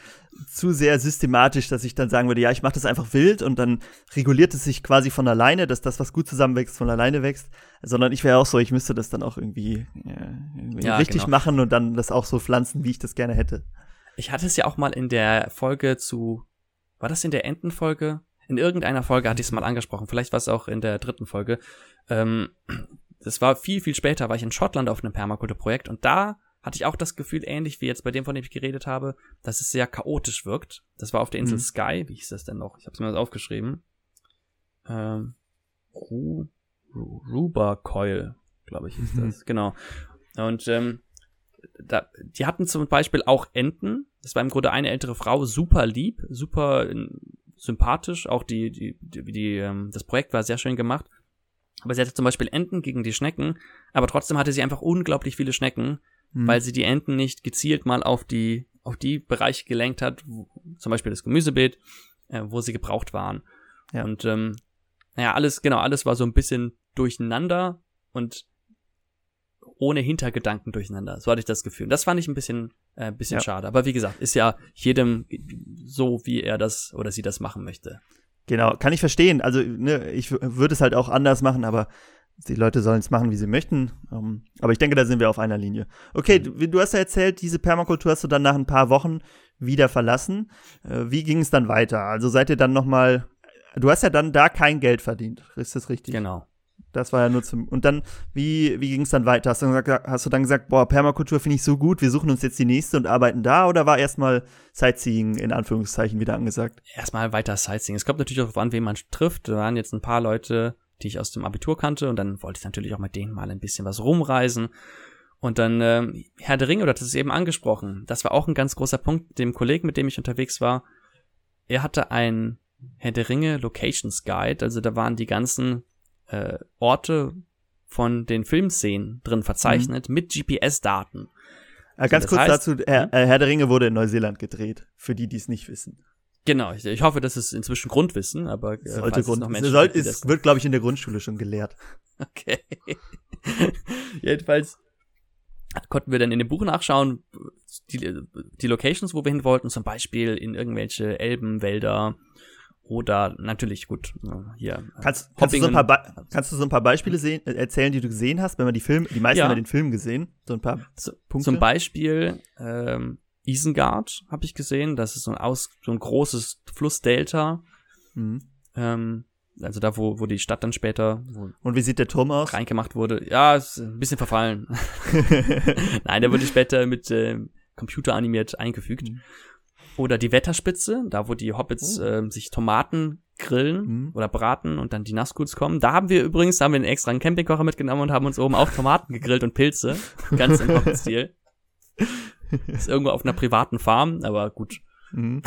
S1: zu sehr systematisch, dass ich dann sagen würde, ja, ich mache das einfach wild und dann reguliert es sich quasi von alleine, dass das, was gut zusammenwächst, von alleine wächst. Sondern ich wäre auch so, ich müsste das dann auch irgendwie, ja, irgendwie ja, richtig genau. machen und dann das auch so pflanzen, wie ich das gerne hätte.
S2: Ich hatte es ja auch mal in der Folge zu, war das in der Entenfolge? In irgendeiner Folge hatte ich es mal angesprochen, vielleicht war es auch in der dritten Folge. Ähm, das war viel, viel später, war ich in Schottland auf einem Permakulturprojekt und da hatte ich auch das Gefühl, ähnlich wie jetzt bei dem, von dem ich geredet habe, dass es sehr chaotisch wirkt. Das war auf der Insel mhm. Sky. Wie hieß das denn noch? Ich habe es mir aufgeschrieben. Ähm, Ru Ruba Coil, glaube ich, ist mhm. das. Genau. Und ähm, da, die hatten zum Beispiel auch Enten. Das war im Grunde eine ältere Frau, super lieb, super äh, sympathisch. Auch die, die, die, die ähm, das Projekt war sehr schön gemacht. Aber sie hatte zum Beispiel Enten gegen die Schnecken, aber trotzdem hatte sie einfach unglaublich viele Schnecken, mhm. weil sie die Enten nicht gezielt mal auf die, auf die Bereiche gelenkt hat, wo, zum Beispiel das Gemüsebeet, äh, wo sie gebraucht waren. Ja. Und ähm, naja, alles, genau, alles war so ein bisschen durcheinander und ohne Hintergedanken durcheinander. So hatte ich das Gefühl. Das fand ich ein bisschen, äh, bisschen ja. schade. Aber wie gesagt, ist ja jedem so, wie er das oder sie das machen möchte.
S1: Genau, kann ich verstehen. Also, ne, ich würde es halt auch anders machen, aber die Leute sollen es machen, wie sie möchten. Ähm, aber ich denke, da sind wir auf einer Linie. Okay, mhm. du, du, hast ja erzählt, diese Permakultur hast du dann nach ein paar Wochen wieder verlassen. Äh, wie ging es dann weiter? Also seid ihr dann noch mal Du hast ja dann da kein Geld verdient, ist das richtig?
S2: Genau.
S1: Das war ja nur zum. Und dann, wie, wie ging es dann weiter? Hast du, gesagt, hast du dann gesagt, boah, Permakultur finde ich so gut, wir suchen uns jetzt die nächste und arbeiten da? Oder war erstmal Sightseeing in Anführungszeichen wieder angesagt?
S2: Erstmal weiter Sightseeing. Es kommt natürlich auch an, wen man trifft. Da waren jetzt ein paar Leute, die ich aus dem Abitur kannte und dann wollte ich natürlich auch mit denen mal ein bisschen was rumreisen. Und dann ähm, Herr der Ringe, oder das ist eben angesprochen, das war auch ein ganz großer Punkt, dem Kollegen, mit dem ich unterwegs war. Er hatte ein Herr der Ringe Locations Guide, also da waren die ganzen äh, Orte von den Filmszenen drin verzeichnet mhm. mit GPS-Daten.
S1: Äh, ganz kurz heißt, dazu, Herr, hm? äh, Herr der Ringe wurde in Neuseeland gedreht, für die, die es nicht wissen.
S2: Genau, ich, ich hoffe, das ist inzwischen Grundwissen, aber
S1: äh, sollte Grund, noch Menschen soll, gibt, es wird, glaube ich, in der Grundschule schon gelehrt.
S2: Okay. Jedenfalls konnten wir dann in dem Buch nachschauen, die, die Locations, wo wir hin wollten, zum Beispiel in irgendwelche Elbenwälder oder natürlich gut hier.
S1: Kannst, kannst, du so ein paar kannst du so ein paar Beispiele sehen, äh, erzählen, die du gesehen hast, wenn man die Film, die meisten ja. haben ja den Film gesehen, so ein paar
S2: Z Punkte. Zum Beispiel ähm, Isengard habe ich gesehen. Das ist so ein, aus, so ein großes Flussdelta. Mhm. Ähm, also da, wo, wo die Stadt dann später.
S1: Und wie sieht der Turm aus?
S2: Reingemacht wurde. Ja, ist ein bisschen verfallen. Nein, der wurde später mit äh, Computer animiert eingefügt. Mhm. Oder die Wetterspitze, da wo die Hobbits oh. äh, sich Tomaten grillen mhm. oder braten und dann die Nazguls kommen. Da haben wir übrigens, da haben wir einen extra einen Campingkocher mitgenommen und haben uns oben auch Tomaten gegrillt und Pilze. Ganz im Hobbit-Stil. ist irgendwo auf einer privaten Farm, aber gut. Mhm.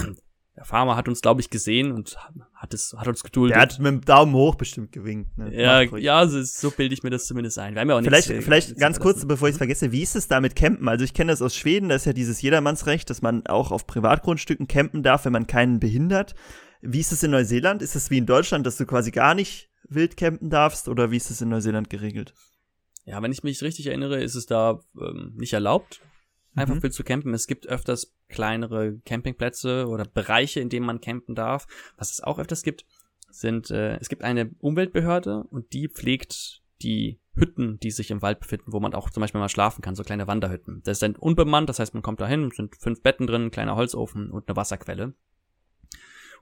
S2: Der Farmer hat uns, glaube ich, gesehen und hat es, hat uns geduldet.
S1: Der hat mit dem Daumen hoch bestimmt gewinkt.
S2: Ne? Ja, ja, so, so bilde ich mir das zumindest ein. Wir haben ja auch
S1: vielleicht, nichts, vielleicht nichts ganz kurz, bevor ich es vergesse, wie ist es da mit Campen? Also ich kenne das aus Schweden, da ist ja dieses Jedermannsrecht, dass man auch auf Privatgrundstücken campen darf, wenn man keinen behindert. Wie ist es in Neuseeland? Ist es wie in Deutschland, dass du quasi gar nicht wild campen darfst oder wie ist es in Neuseeland geregelt?
S2: Ja, wenn ich mich richtig erinnere, ist es da ähm, nicht erlaubt einfach mhm. viel zu campen. Es gibt öfters kleinere Campingplätze oder Bereiche, in denen man campen darf. Was es auch öfters gibt, sind, äh, es gibt eine Umweltbehörde und die pflegt die Hütten, die sich im Wald befinden, wo man auch zum Beispiel mal schlafen kann, so kleine Wanderhütten. Das ist dann unbemannt, das heißt, man kommt da hin, sind fünf Betten drin, ein kleiner Holzofen und eine Wasserquelle.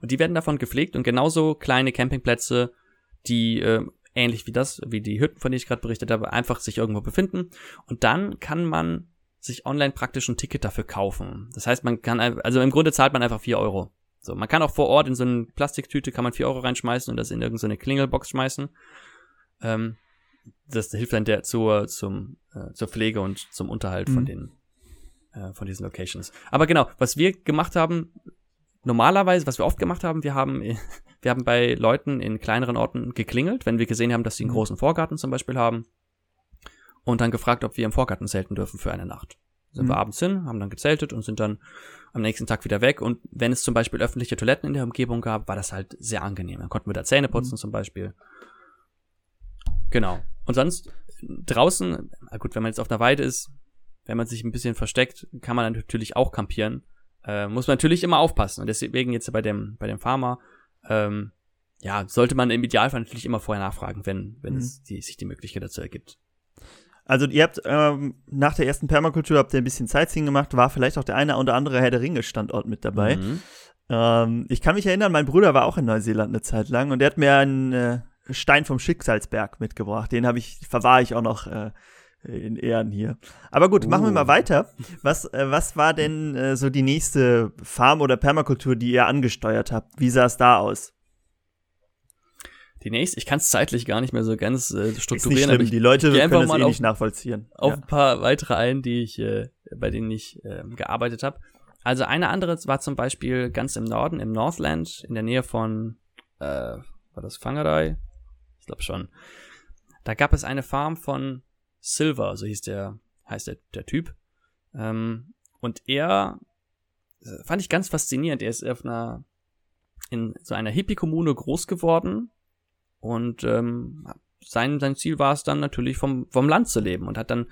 S2: Und die werden davon gepflegt und genauso kleine Campingplätze, die äh, ähnlich wie das, wie die Hütten, von denen ich gerade berichtet habe, einfach sich irgendwo befinden. Und dann kann man sich online praktisch ein Ticket dafür kaufen. Das heißt, man kann, also im Grunde zahlt man einfach vier Euro. So, man kann auch vor Ort in so eine Plastiktüte kann man vier Euro reinschmeißen und das in irgendeine so Klingelbox schmeißen. Ähm, das hilft dann der zur, zum, äh, zur Pflege und zum Unterhalt mhm. von den, äh, von diesen Locations. Aber genau, was wir gemacht haben, normalerweise, was wir oft gemacht haben, wir haben, wir haben bei Leuten in kleineren Orten geklingelt, wenn wir gesehen haben, dass sie einen mhm. großen Vorgarten zum Beispiel haben und dann gefragt, ob wir im Vorgarten zelten dürfen für eine Nacht. Sind mhm. wir abends hin, haben dann gezeltet und sind dann am nächsten Tag wieder weg. Und wenn es zum Beispiel öffentliche Toiletten in der Umgebung gab, war das halt sehr angenehm. Dann konnten wir da Zähne putzen mhm. zum Beispiel. Genau. Und sonst draußen, na gut, wenn man jetzt auf einer Weide ist, wenn man sich ein bisschen versteckt, kann man natürlich auch kampieren. Äh, muss man natürlich immer aufpassen. Und deswegen jetzt bei dem, bei dem Farmer, ähm, ja, sollte man im Idealfall natürlich immer vorher nachfragen, wenn, wenn mhm. es die, sich die Möglichkeit dazu ergibt.
S1: Also ihr habt ähm, nach der ersten Permakultur habt ihr ein bisschen Sightseeing gemacht, war vielleicht auch der eine oder andere Herr der Ringe Standort mit dabei. Mhm. Ähm, ich kann mich erinnern, mein Bruder war auch in Neuseeland eine Zeit lang und der hat mir einen äh, Stein vom Schicksalsberg mitgebracht. Den habe ich verwahre ich auch noch äh, in Ehren hier. Aber gut, uh. machen wir mal oh. weiter. Was äh, was war denn äh, so die nächste Farm oder Permakultur, die ihr angesteuert habt? Wie sah es da aus?
S2: Die nächste, ich kann es zeitlich gar nicht mehr so ganz äh, strukturieren.
S1: aber ich die Leute können das eh nicht nachvollziehen.
S2: Auf ja. ein paar weitere ein, die ich, äh, bei denen ich äh, gearbeitet habe. Also eine andere war zum Beispiel ganz im Norden, im Northland, in der Nähe von, äh, war das Fangerei? Ich glaube schon. Da gab es eine Farm von Silver, so hieß der, heißt der, der Typ. Ähm, und er äh, fand ich ganz faszinierend. Er ist auf einer, in so einer Hippie-Kommune groß geworden und ähm, sein, sein Ziel war es dann natürlich vom, vom Land zu leben und hat dann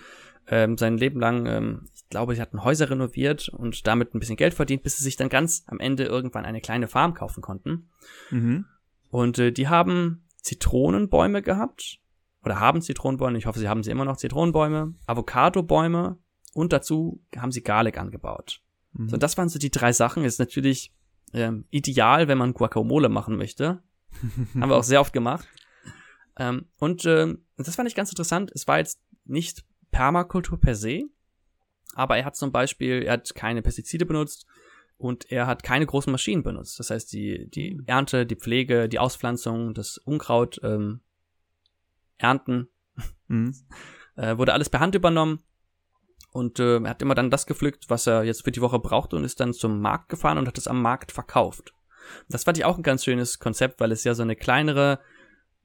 S2: ähm, sein Leben lang, ähm, ich glaube, sie hatten Häuser renoviert und damit ein bisschen Geld verdient, bis sie sich dann ganz am Ende irgendwann eine kleine Farm kaufen konnten. Mhm. Und äh, die haben Zitronenbäume gehabt oder haben Zitronenbäume, ich hoffe, sie haben sie immer noch Zitronenbäume, Avocadobäume und dazu haben sie Garlic angebaut. Mhm. So, das waren so die drei Sachen. Ist natürlich ähm, ideal, wenn man Guacamole machen möchte. Haben wir auch sehr oft gemacht. Ähm, und äh, das fand ich ganz interessant. Es war jetzt nicht Permakultur per se, aber er hat zum Beispiel, er hat keine Pestizide benutzt und er hat keine großen Maschinen benutzt. Das heißt, die, die Ernte, die Pflege, die Auspflanzung, das Unkraut ähm, ernten, mhm. äh, wurde alles per Hand übernommen. Und äh, er hat immer dann das gepflückt, was er jetzt für die Woche brauchte und ist dann zum Markt gefahren und hat es am Markt verkauft. Das fand ich auch ein ganz schönes Konzept, weil es ja so eine kleinere,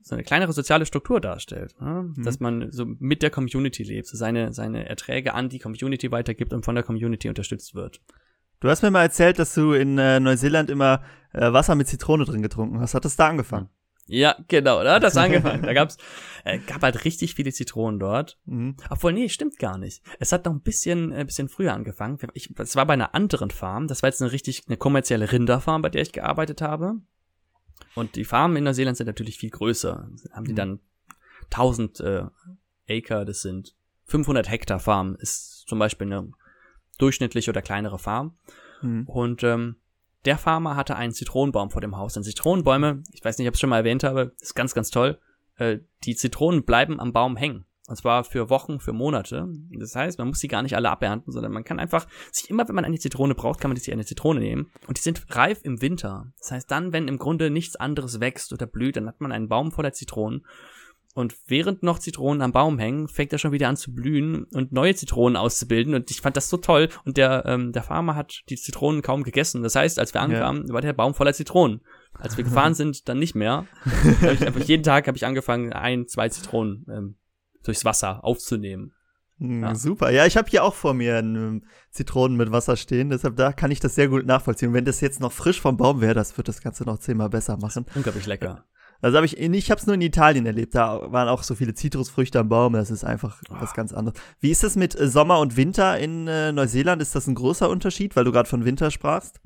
S2: so eine kleinere soziale Struktur darstellt, ne? mhm. dass man so mit der Community lebt, so seine, seine Erträge an die Community weitergibt und von der Community unterstützt wird.
S1: Du hast mir mal erzählt, dass du in äh, Neuseeland immer äh, Wasser mit Zitrone drin getrunken hast. Hat das da angefangen?
S2: Ja, genau, da hat das angefangen. Da gab's, äh, gab halt richtig viele Zitronen dort. Mhm. Obwohl, nee, stimmt gar nicht. Es hat noch ein bisschen, ein äh, bisschen früher angefangen. Ich, es war bei einer anderen Farm. Das war jetzt eine richtig, eine kommerzielle Rinderfarm, bei der ich gearbeitet habe. Und die Farmen in Neuseeland sind natürlich viel größer. Haben die mhm. dann 1000 äh, Acre, das sind 500 Hektar Farm, ist zum Beispiel eine durchschnittliche oder kleinere Farm. Mhm. Und ähm, der Farmer hatte einen Zitronenbaum vor dem Haus. Und Zitronenbäume, ich weiß nicht, ob ich es schon mal erwähnt habe, ist ganz, ganz toll. Äh, die Zitronen bleiben am Baum hängen. Und zwar für Wochen, für Monate. Das heißt, man muss sie gar nicht alle abernten, sondern man kann einfach sich immer, wenn man eine Zitrone braucht, kann man sich eine Zitrone nehmen. Und die sind reif im Winter. Das heißt, dann, wenn im Grunde nichts anderes wächst oder blüht, dann hat man einen Baum voller Zitronen. Und während noch Zitronen am Baum hängen, fängt er schon wieder an zu blühen und neue Zitronen auszubilden. Und ich fand das so toll. Und der, ähm, der Farmer hat die Zitronen kaum gegessen. Das heißt, als wir ankamen, ja. war der Baum voller Zitronen. Als wir gefahren sind, dann nicht mehr. ich einfach jeden Tag habe ich angefangen, ein, zwei Zitronen ähm, durchs Wasser aufzunehmen.
S1: Hm, ja. Super. Ja, ich habe hier auch vor mir einen Zitronen mit Wasser stehen, deshalb da kann ich das sehr gut nachvollziehen. Und wenn das jetzt noch frisch vom Baum wäre, das wird das Ganze noch zehnmal besser machen.
S2: Unglaublich lecker.
S1: Also habe ich, ich habe es nur in Italien erlebt. Da waren auch so viele Zitrusfrüchte am Baum. Das ist einfach oh. was ganz anderes. Wie ist das mit äh, Sommer und Winter in äh, Neuseeland? Ist das ein großer Unterschied, weil du gerade von Winter sprachst?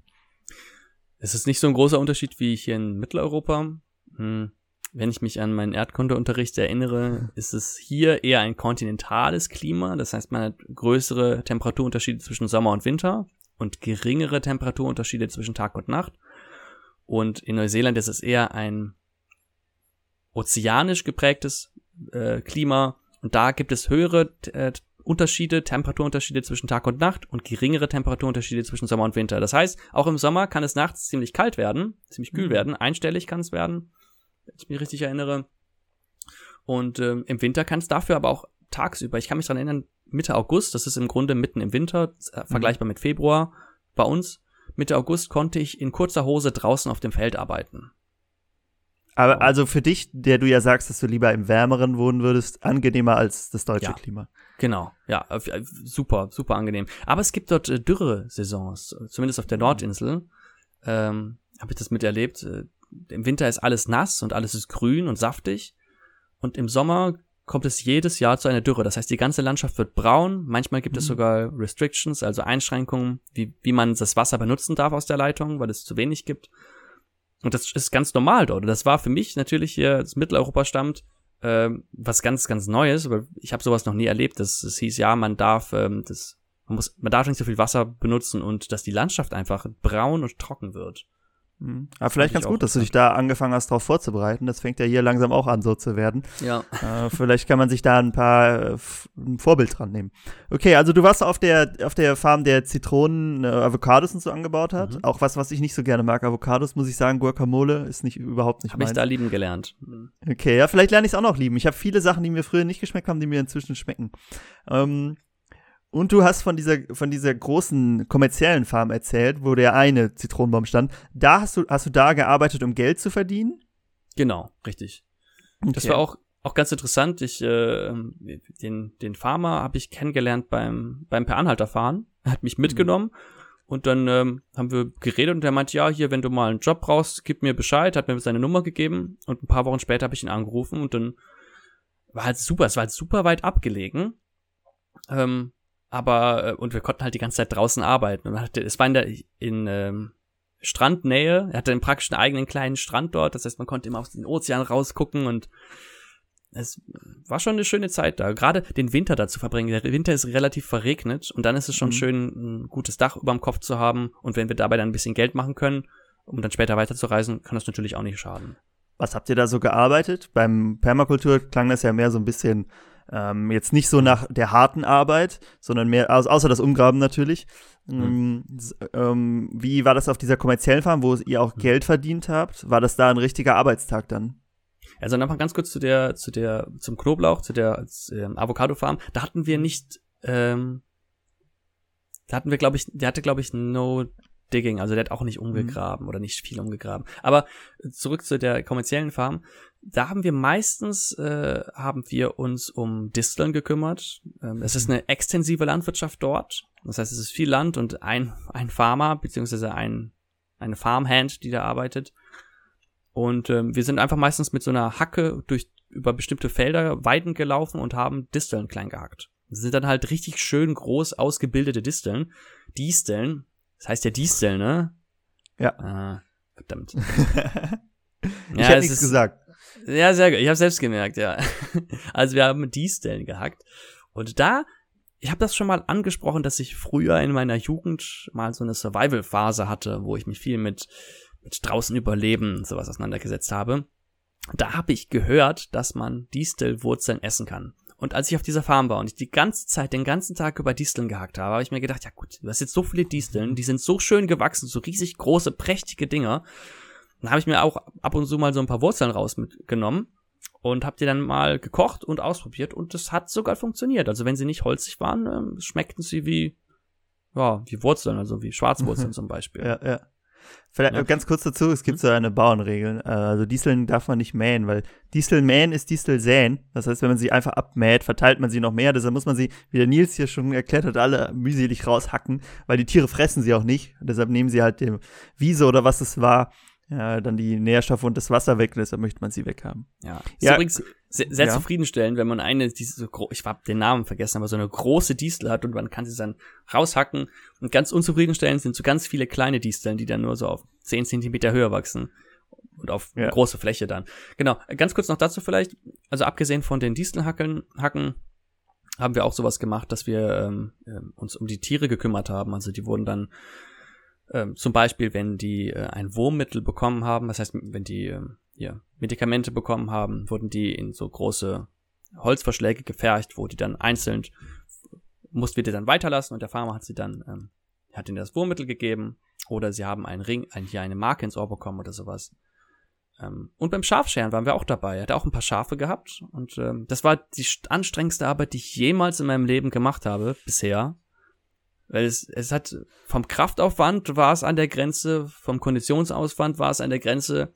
S2: Es ist nicht so ein großer Unterschied wie hier in Mitteleuropa. Hm. Wenn ich mich an meinen Erdkundeunterricht erinnere, ist es hier eher ein kontinentales Klima. Das heißt, man hat größere Temperaturunterschiede zwischen Sommer und Winter und geringere Temperaturunterschiede zwischen Tag und Nacht. Und in Neuseeland ist es eher ein ozeanisch geprägtes äh, Klima und da gibt es höhere äh, Unterschiede, Temperaturunterschiede zwischen Tag und Nacht und geringere Temperaturunterschiede zwischen Sommer und Winter. Das heißt, auch im Sommer kann es nachts ziemlich kalt werden, ziemlich kühl mhm. werden, einstellig kann es werden, wenn ich mich richtig erinnere. Und ähm, im Winter kann es dafür aber auch tagsüber, ich kann mich daran erinnern, Mitte August, das ist im Grunde mitten im Winter, äh, mhm. vergleichbar mit Februar bei uns, Mitte August konnte ich in kurzer Hose draußen auf dem Feld arbeiten.
S1: Aber also für dich, der du ja sagst, dass du lieber im Wärmeren wohnen würdest, angenehmer als das deutsche
S2: ja,
S1: Klima.
S2: Genau, ja, super, super angenehm. Aber es gibt dort äh, Dürre-Saisons, zumindest auf der Nordinsel. Ähm, Habe ich das miterlebt. Äh, Im Winter ist alles nass und alles ist grün und saftig. Und im Sommer kommt es jedes Jahr zu einer Dürre. Das heißt, die ganze Landschaft wird braun. Manchmal gibt mhm. es sogar Restrictions, also Einschränkungen, wie, wie man das Wasser benutzen darf aus der Leitung, weil es zu wenig gibt. Und das ist ganz normal dort. Und das war für mich natürlich hier, das Mitteleuropa stammt, äh, was ganz, ganz Neues, weil ich habe sowas noch nie erlebt. Das, das hieß, ja, man darf, ähm, das, man muss, man darf nicht so viel Wasser benutzen und dass die Landschaft einfach braun und trocken wird.
S1: Mhm. Aber vielleicht ganz gut, dass du dich da angefangen hast, darauf vorzubereiten. Das fängt ja hier langsam auch an, so zu werden.
S2: Ja.
S1: Äh, vielleicht kann man sich da ein paar äh, ein Vorbild dran nehmen. Okay, also du warst auf der auf der Farm der Zitronen, äh, Avocados und so angebaut hat. Mhm. Auch was, was ich nicht so gerne mag. Avocados muss ich sagen, Guacamole ist nicht überhaupt nicht
S2: Hab meins. ich da lieben gelernt.
S1: Okay, ja, vielleicht lerne ich es auch noch lieben. Ich habe viele Sachen, die mir früher nicht geschmeckt haben, die mir inzwischen schmecken. Ähm, und du hast von dieser, von dieser großen kommerziellen Farm erzählt, wo der eine Zitronenbaum stand. Da hast du, hast du da gearbeitet, um Geld zu verdienen?
S2: Genau, richtig. Okay. Das war auch, auch ganz interessant. Ich, äh, den, den Farmer habe ich kennengelernt beim, beim Per Anhalter fahren. Er hat mich mitgenommen. Mhm. Und dann ähm, haben wir geredet und er meinte, ja, hier, wenn du mal einen Job brauchst, gib mir Bescheid, hat mir seine Nummer gegeben und ein paar Wochen später habe ich ihn angerufen und dann war halt super, es war halt super weit abgelegen. Ähm, aber äh, und wir konnten halt die ganze Zeit draußen arbeiten und hatte, es war in der in ähm, Strandnähe, er hatte einen praktischen eigenen kleinen Strand dort, das heißt, man konnte immer aus den Ozean rausgucken und es war schon eine schöne Zeit da. Gerade den Winter da zu verbringen. Der Winter ist relativ verregnet und dann ist es schon mhm. schön, ein gutes Dach über dem Kopf zu haben. Und wenn wir dabei dann ein bisschen Geld machen können, um dann später weiterzureisen, kann das natürlich auch nicht schaden.
S1: Was habt ihr da so gearbeitet? Beim Permakultur klang das ja mehr so ein bisschen ähm, jetzt nicht so nach der harten Arbeit, sondern mehr, also außer das Umgraben natürlich. Mhm. Ähm, wie war das auf dieser kommerziellen Farm, wo ihr auch mhm. Geld verdient habt? War das da ein richtiger Arbeitstag dann?
S2: Also nochmal ganz kurz zu der, zu der, zum Knoblauch, zu der äh, Avocado-Farm. Da hatten wir nicht, ähm, da hatten wir, glaube ich, der hatte, glaube ich, no Digging, also der hat auch nicht mhm. umgegraben mhm. oder nicht viel umgegraben. Aber zurück zu der kommerziellen Farm. Da haben wir meistens, äh, haben wir uns um Disteln gekümmert. Ähm, es ist eine extensive Landwirtschaft dort. Das heißt, es ist viel Land und ein, ein Farmer, beziehungsweise ein, eine Farmhand, die da arbeitet. Und ähm, wir sind einfach meistens mit so einer Hacke durch über bestimmte Felder, Weiden gelaufen und haben Disteln klein gehackt. Das sind dann halt richtig schön groß ausgebildete Disteln. Disteln, das heißt ja Disteln, ne?
S1: Ja.
S2: Ah, verdammt.
S1: ich ja, hätte nichts ist, gesagt.
S2: Ja, sehr gut. Ich habe selbst gemerkt, ja. Also wir haben Disteln gehackt. Und da, ich habe das schon mal angesprochen, dass ich früher in meiner Jugend mal so eine Survival-Phase hatte, wo ich mich viel mit, mit draußen überleben und sowas auseinandergesetzt habe. Da habe ich gehört, dass man Distelwurzeln essen kann. Und als ich auf dieser Farm war und ich die ganze Zeit, den ganzen Tag über Disteln gehackt habe, habe ich mir gedacht, ja gut, du hast jetzt so viele Disteln, die sind so schön gewachsen, so riesig große, prächtige Dinger. Dann habe ich mir auch ab und zu mal so ein paar Wurzeln raus mitgenommen und habe die dann mal gekocht und ausprobiert und das hat sogar funktioniert. Also wenn sie nicht holzig waren, ähm, schmeckten sie wie, ja, wie Wurzeln, also wie Schwarzwurzeln zum Beispiel.
S1: Ja, ja. Vielleicht ja. ganz kurz dazu, es gibt so eine Bauernregel. Äh, also Disteln darf man nicht mähen, weil Distel mähen ist Distel säen. Das heißt, wenn man sie einfach abmäht, verteilt man sie noch mehr. Deshalb muss man sie, wie der Nils hier schon erklärt hat, alle mühselig raushacken, weil die Tiere fressen sie auch nicht. Deshalb nehmen sie halt dem Wiese oder was es war, ja, dann die Nährstoffe und das Wasser weg, deshalb möchte man sie weghaben.
S2: Ja, ist ja, übrigens sehr, sehr ja. zufriedenstellend, wenn man eine, diese so ich habe den Namen vergessen, aber so eine große Distel hat und man kann sie dann raushacken und ganz unzufriedenstellend sind so ganz viele kleine Disteln, die dann nur so auf 10 Zentimeter höher wachsen und auf ja. große Fläche dann. Genau, ganz kurz noch dazu vielleicht, also abgesehen von den Distelhacken, Hacken, haben wir auch sowas gemacht, dass wir ähm, ähm uns um die Tiere gekümmert haben. Also die wurden dann ähm, zum Beispiel, wenn die äh, ein Wurmmittel bekommen haben, das heißt, wenn die äh, hier Medikamente bekommen haben, wurden die in so große Holzverschläge gefercht, wo die dann einzeln mussten wir die dann weiterlassen und der Farmer hat sie dann, ähm, hat ihnen das Wurmmittel gegeben oder sie haben einen Ring, ein, hier eine Marke ins Ohr bekommen oder sowas. Ähm, und beim Schafscheren waren wir auch dabei. Er hat auch ein paar Schafe gehabt und ähm, das war die anstrengendste Arbeit, die ich jemals in meinem Leben gemacht habe bisher. Weil es, es hat vom Kraftaufwand war es an der Grenze, vom Konditionsaufwand war es an der Grenze.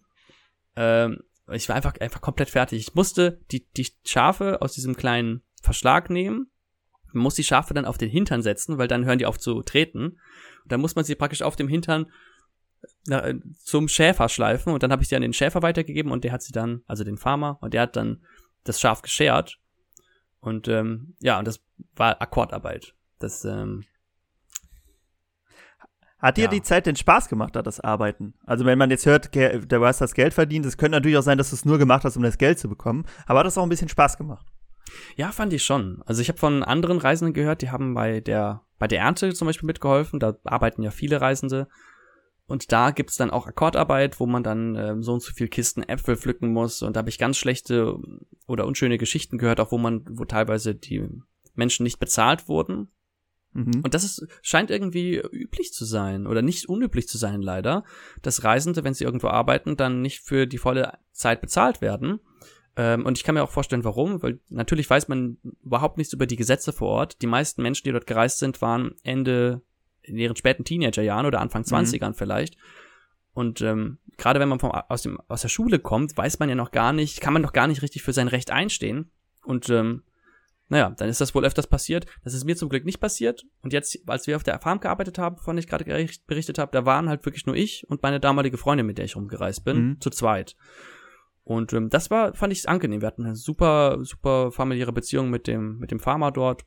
S2: Ähm, ich war einfach, einfach komplett fertig. Ich musste die, die Schafe aus diesem kleinen Verschlag nehmen, muss die Schafe dann auf den Hintern setzen, weil dann hören die auf zu treten. Und dann muss man sie praktisch auf dem Hintern na, zum Schäfer schleifen und dann habe ich sie an den Schäfer weitergegeben und der hat sie dann, also den Farmer, und der hat dann das Schaf geschert. Und ähm, ja, und das war Akkordarbeit. Das ähm,
S1: hat dir ja. die Zeit denn Spaß gemacht, da das Arbeiten? Also wenn man jetzt hört, du hast das Geld verdient, es könnte natürlich auch sein, dass du es nur gemacht hast, um das Geld zu bekommen. Aber hat das auch ein bisschen Spaß gemacht?
S2: Ja, fand ich schon. Also ich habe von anderen Reisenden gehört, die haben bei der bei der Ernte zum Beispiel mitgeholfen. Da arbeiten ja viele Reisende. Und da gibt's dann auch Akkordarbeit, wo man dann äh, so und so viel Kisten Äpfel pflücken muss. Und da habe ich ganz schlechte oder unschöne Geschichten gehört, auch wo man, wo teilweise die Menschen nicht bezahlt wurden Mhm. Und das ist, scheint irgendwie üblich zu sein oder nicht unüblich zu sein, leider, dass Reisende, wenn sie irgendwo arbeiten, dann nicht für die volle Zeit bezahlt werden. Ähm, und ich kann mir auch vorstellen, warum, weil natürlich weiß man überhaupt nichts über die Gesetze vor Ort. Die meisten Menschen, die dort gereist sind, waren Ende in ihren späten Teenagerjahren oder Anfang 20ern mhm. vielleicht. Und ähm, gerade wenn man vom, aus, dem, aus der Schule kommt, weiß man ja noch gar nicht, kann man noch gar nicht richtig für sein Recht einstehen. Und ähm, naja, dann ist das wohl öfters passiert. Das ist mir zum Glück nicht passiert. Und jetzt, als wir auf der Farm gearbeitet haben, von ich gerade berichtet habe, da waren halt wirklich nur ich und meine damalige Freundin, mit der ich rumgereist bin, mhm. zu zweit. Und ähm, das war, fand ich angenehm. Wir hatten eine super, super familiäre Beziehung mit dem, mit dem Farmer dort.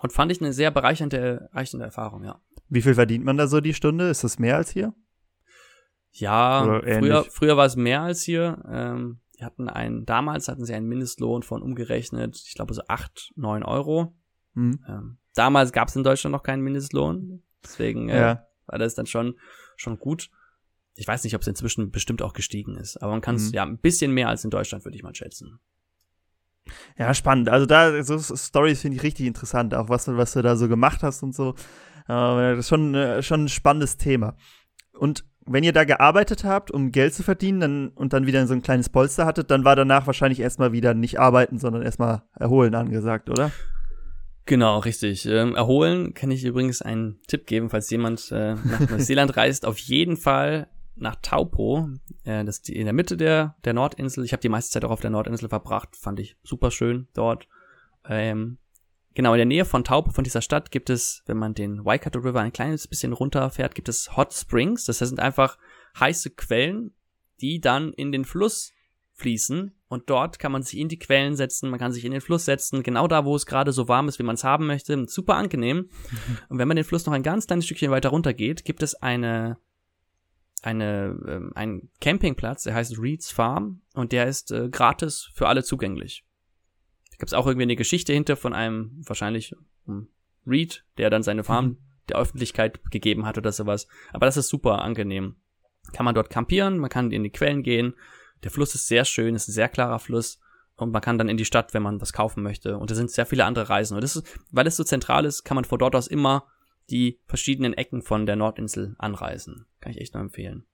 S2: Und fand ich eine sehr bereichernde, bereichernde Erfahrung, ja.
S1: Wie viel verdient man da so die Stunde? Ist das mehr als hier?
S2: Ja, früher, früher war es mehr als hier. Ähm, die hatten einen, damals hatten sie einen Mindestlohn von umgerechnet, ich glaube so acht neun Euro. Mhm. Ähm, damals gab es in Deutschland noch keinen Mindestlohn. Deswegen äh, ja. war das dann schon, schon gut. Ich weiß nicht, ob es inzwischen bestimmt auch gestiegen ist, aber man kann es mhm. ja ein bisschen mehr als in Deutschland, würde ich mal schätzen.
S1: Ja, spannend. Also da, so Stories finde ich richtig interessant, auch was, was du da so gemacht hast und so. Äh, das ist schon, äh, schon ein spannendes Thema. Und wenn ihr da gearbeitet habt, um Geld zu verdienen dann, und dann wieder so ein kleines Polster hattet, dann war danach wahrscheinlich erstmal wieder nicht arbeiten, sondern erstmal erholen angesagt, oder?
S2: Genau, richtig. Ähm, erholen kann ich übrigens einen Tipp geben, falls jemand äh, nach Neuseeland reist. Auf jeden Fall nach Taupo. Äh, das ist die, in der Mitte der, der Nordinsel. Ich habe die meiste Zeit auch auf der Nordinsel verbracht. Fand ich super schön dort. Ähm, genau, in der Nähe von Taupo, von dieser Stadt, gibt es, wenn man den Waikato River ein kleines bisschen runterfährt, gibt es Hot Springs. Das sind einfach heiße Quellen, die dann in den Fluss fließen und dort kann man sich in die Quellen setzen, man kann sich in den Fluss setzen, genau da, wo es gerade so warm ist, wie man es haben möchte. Super angenehm. Mhm. Und wenn man den Fluss noch ein ganz kleines Stückchen weiter runter geht, gibt es eine, eine, ähm, einen Campingplatz, der heißt Reeds Farm und der ist äh, gratis für alle zugänglich. Gibt es auch irgendwie eine Geschichte hinter von einem wahrscheinlich um, Reed, der dann seine Farm mhm. der Öffentlichkeit gegeben hat oder sowas. Aber das ist super angenehm. Kann man dort campieren, man kann in die Quellen gehen, der Fluss ist sehr schön, ist ein sehr klarer Fluss und man kann dann in die Stadt, wenn man was kaufen möchte. Und da sind sehr viele andere Reisen. Und das ist, weil es so zentral ist, kann man von dort aus immer die verschiedenen Ecken von der Nordinsel anreisen. Kann ich echt nur empfehlen.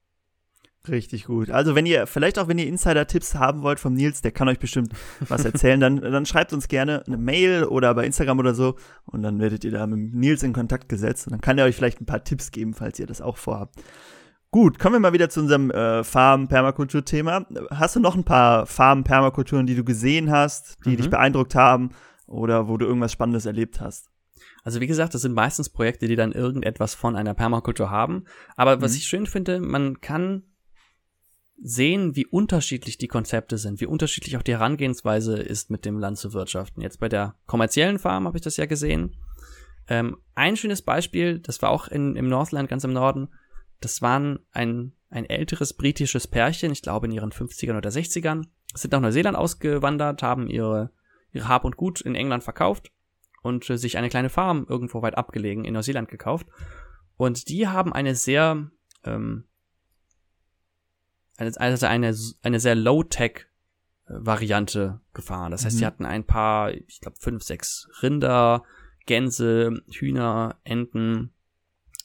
S1: Richtig gut. Also wenn ihr, vielleicht auch wenn ihr Insider-Tipps haben wollt vom Nils, der kann euch bestimmt was erzählen, dann, dann schreibt uns gerne eine Mail oder bei Instagram oder so und dann werdet ihr da mit Nils in Kontakt gesetzt und dann kann er euch vielleicht ein paar Tipps geben, falls ihr das auch vorhabt. Gut, kommen wir mal wieder zu unserem äh, Farm-Permakultur-Thema. Hast du noch ein paar Farm-Permakulturen, die du gesehen hast, die mhm. dich beeindruckt haben oder wo du irgendwas Spannendes erlebt hast?
S2: Also wie gesagt, das sind meistens Projekte, die dann irgendetwas von einer Permakultur haben. Aber mhm. was ich schön finde, man kann sehen, wie unterschiedlich die Konzepte sind, wie unterschiedlich auch die Herangehensweise ist, mit dem Land zu wirtschaften. Jetzt bei der kommerziellen Farm habe ich das ja gesehen. Ähm, ein schönes Beispiel, das war auch in, im Northland, ganz im Norden, das waren ein, ein älteres britisches Pärchen, ich glaube in ihren 50ern oder 60ern, sind nach Neuseeland ausgewandert, haben ihre, ihre Hab und Gut in England verkauft und äh, sich eine kleine Farm irgendwo weit abgelegen in Neuseeland gekauft. Und die haben eine sehr, ähm, also eine, eine sehr Low-Tech Variante gefahren. Das heißt, mhm. sie hatten ein paar, ich glaube, fünf, sechs Rinder, Gänse, Hühner, Enten,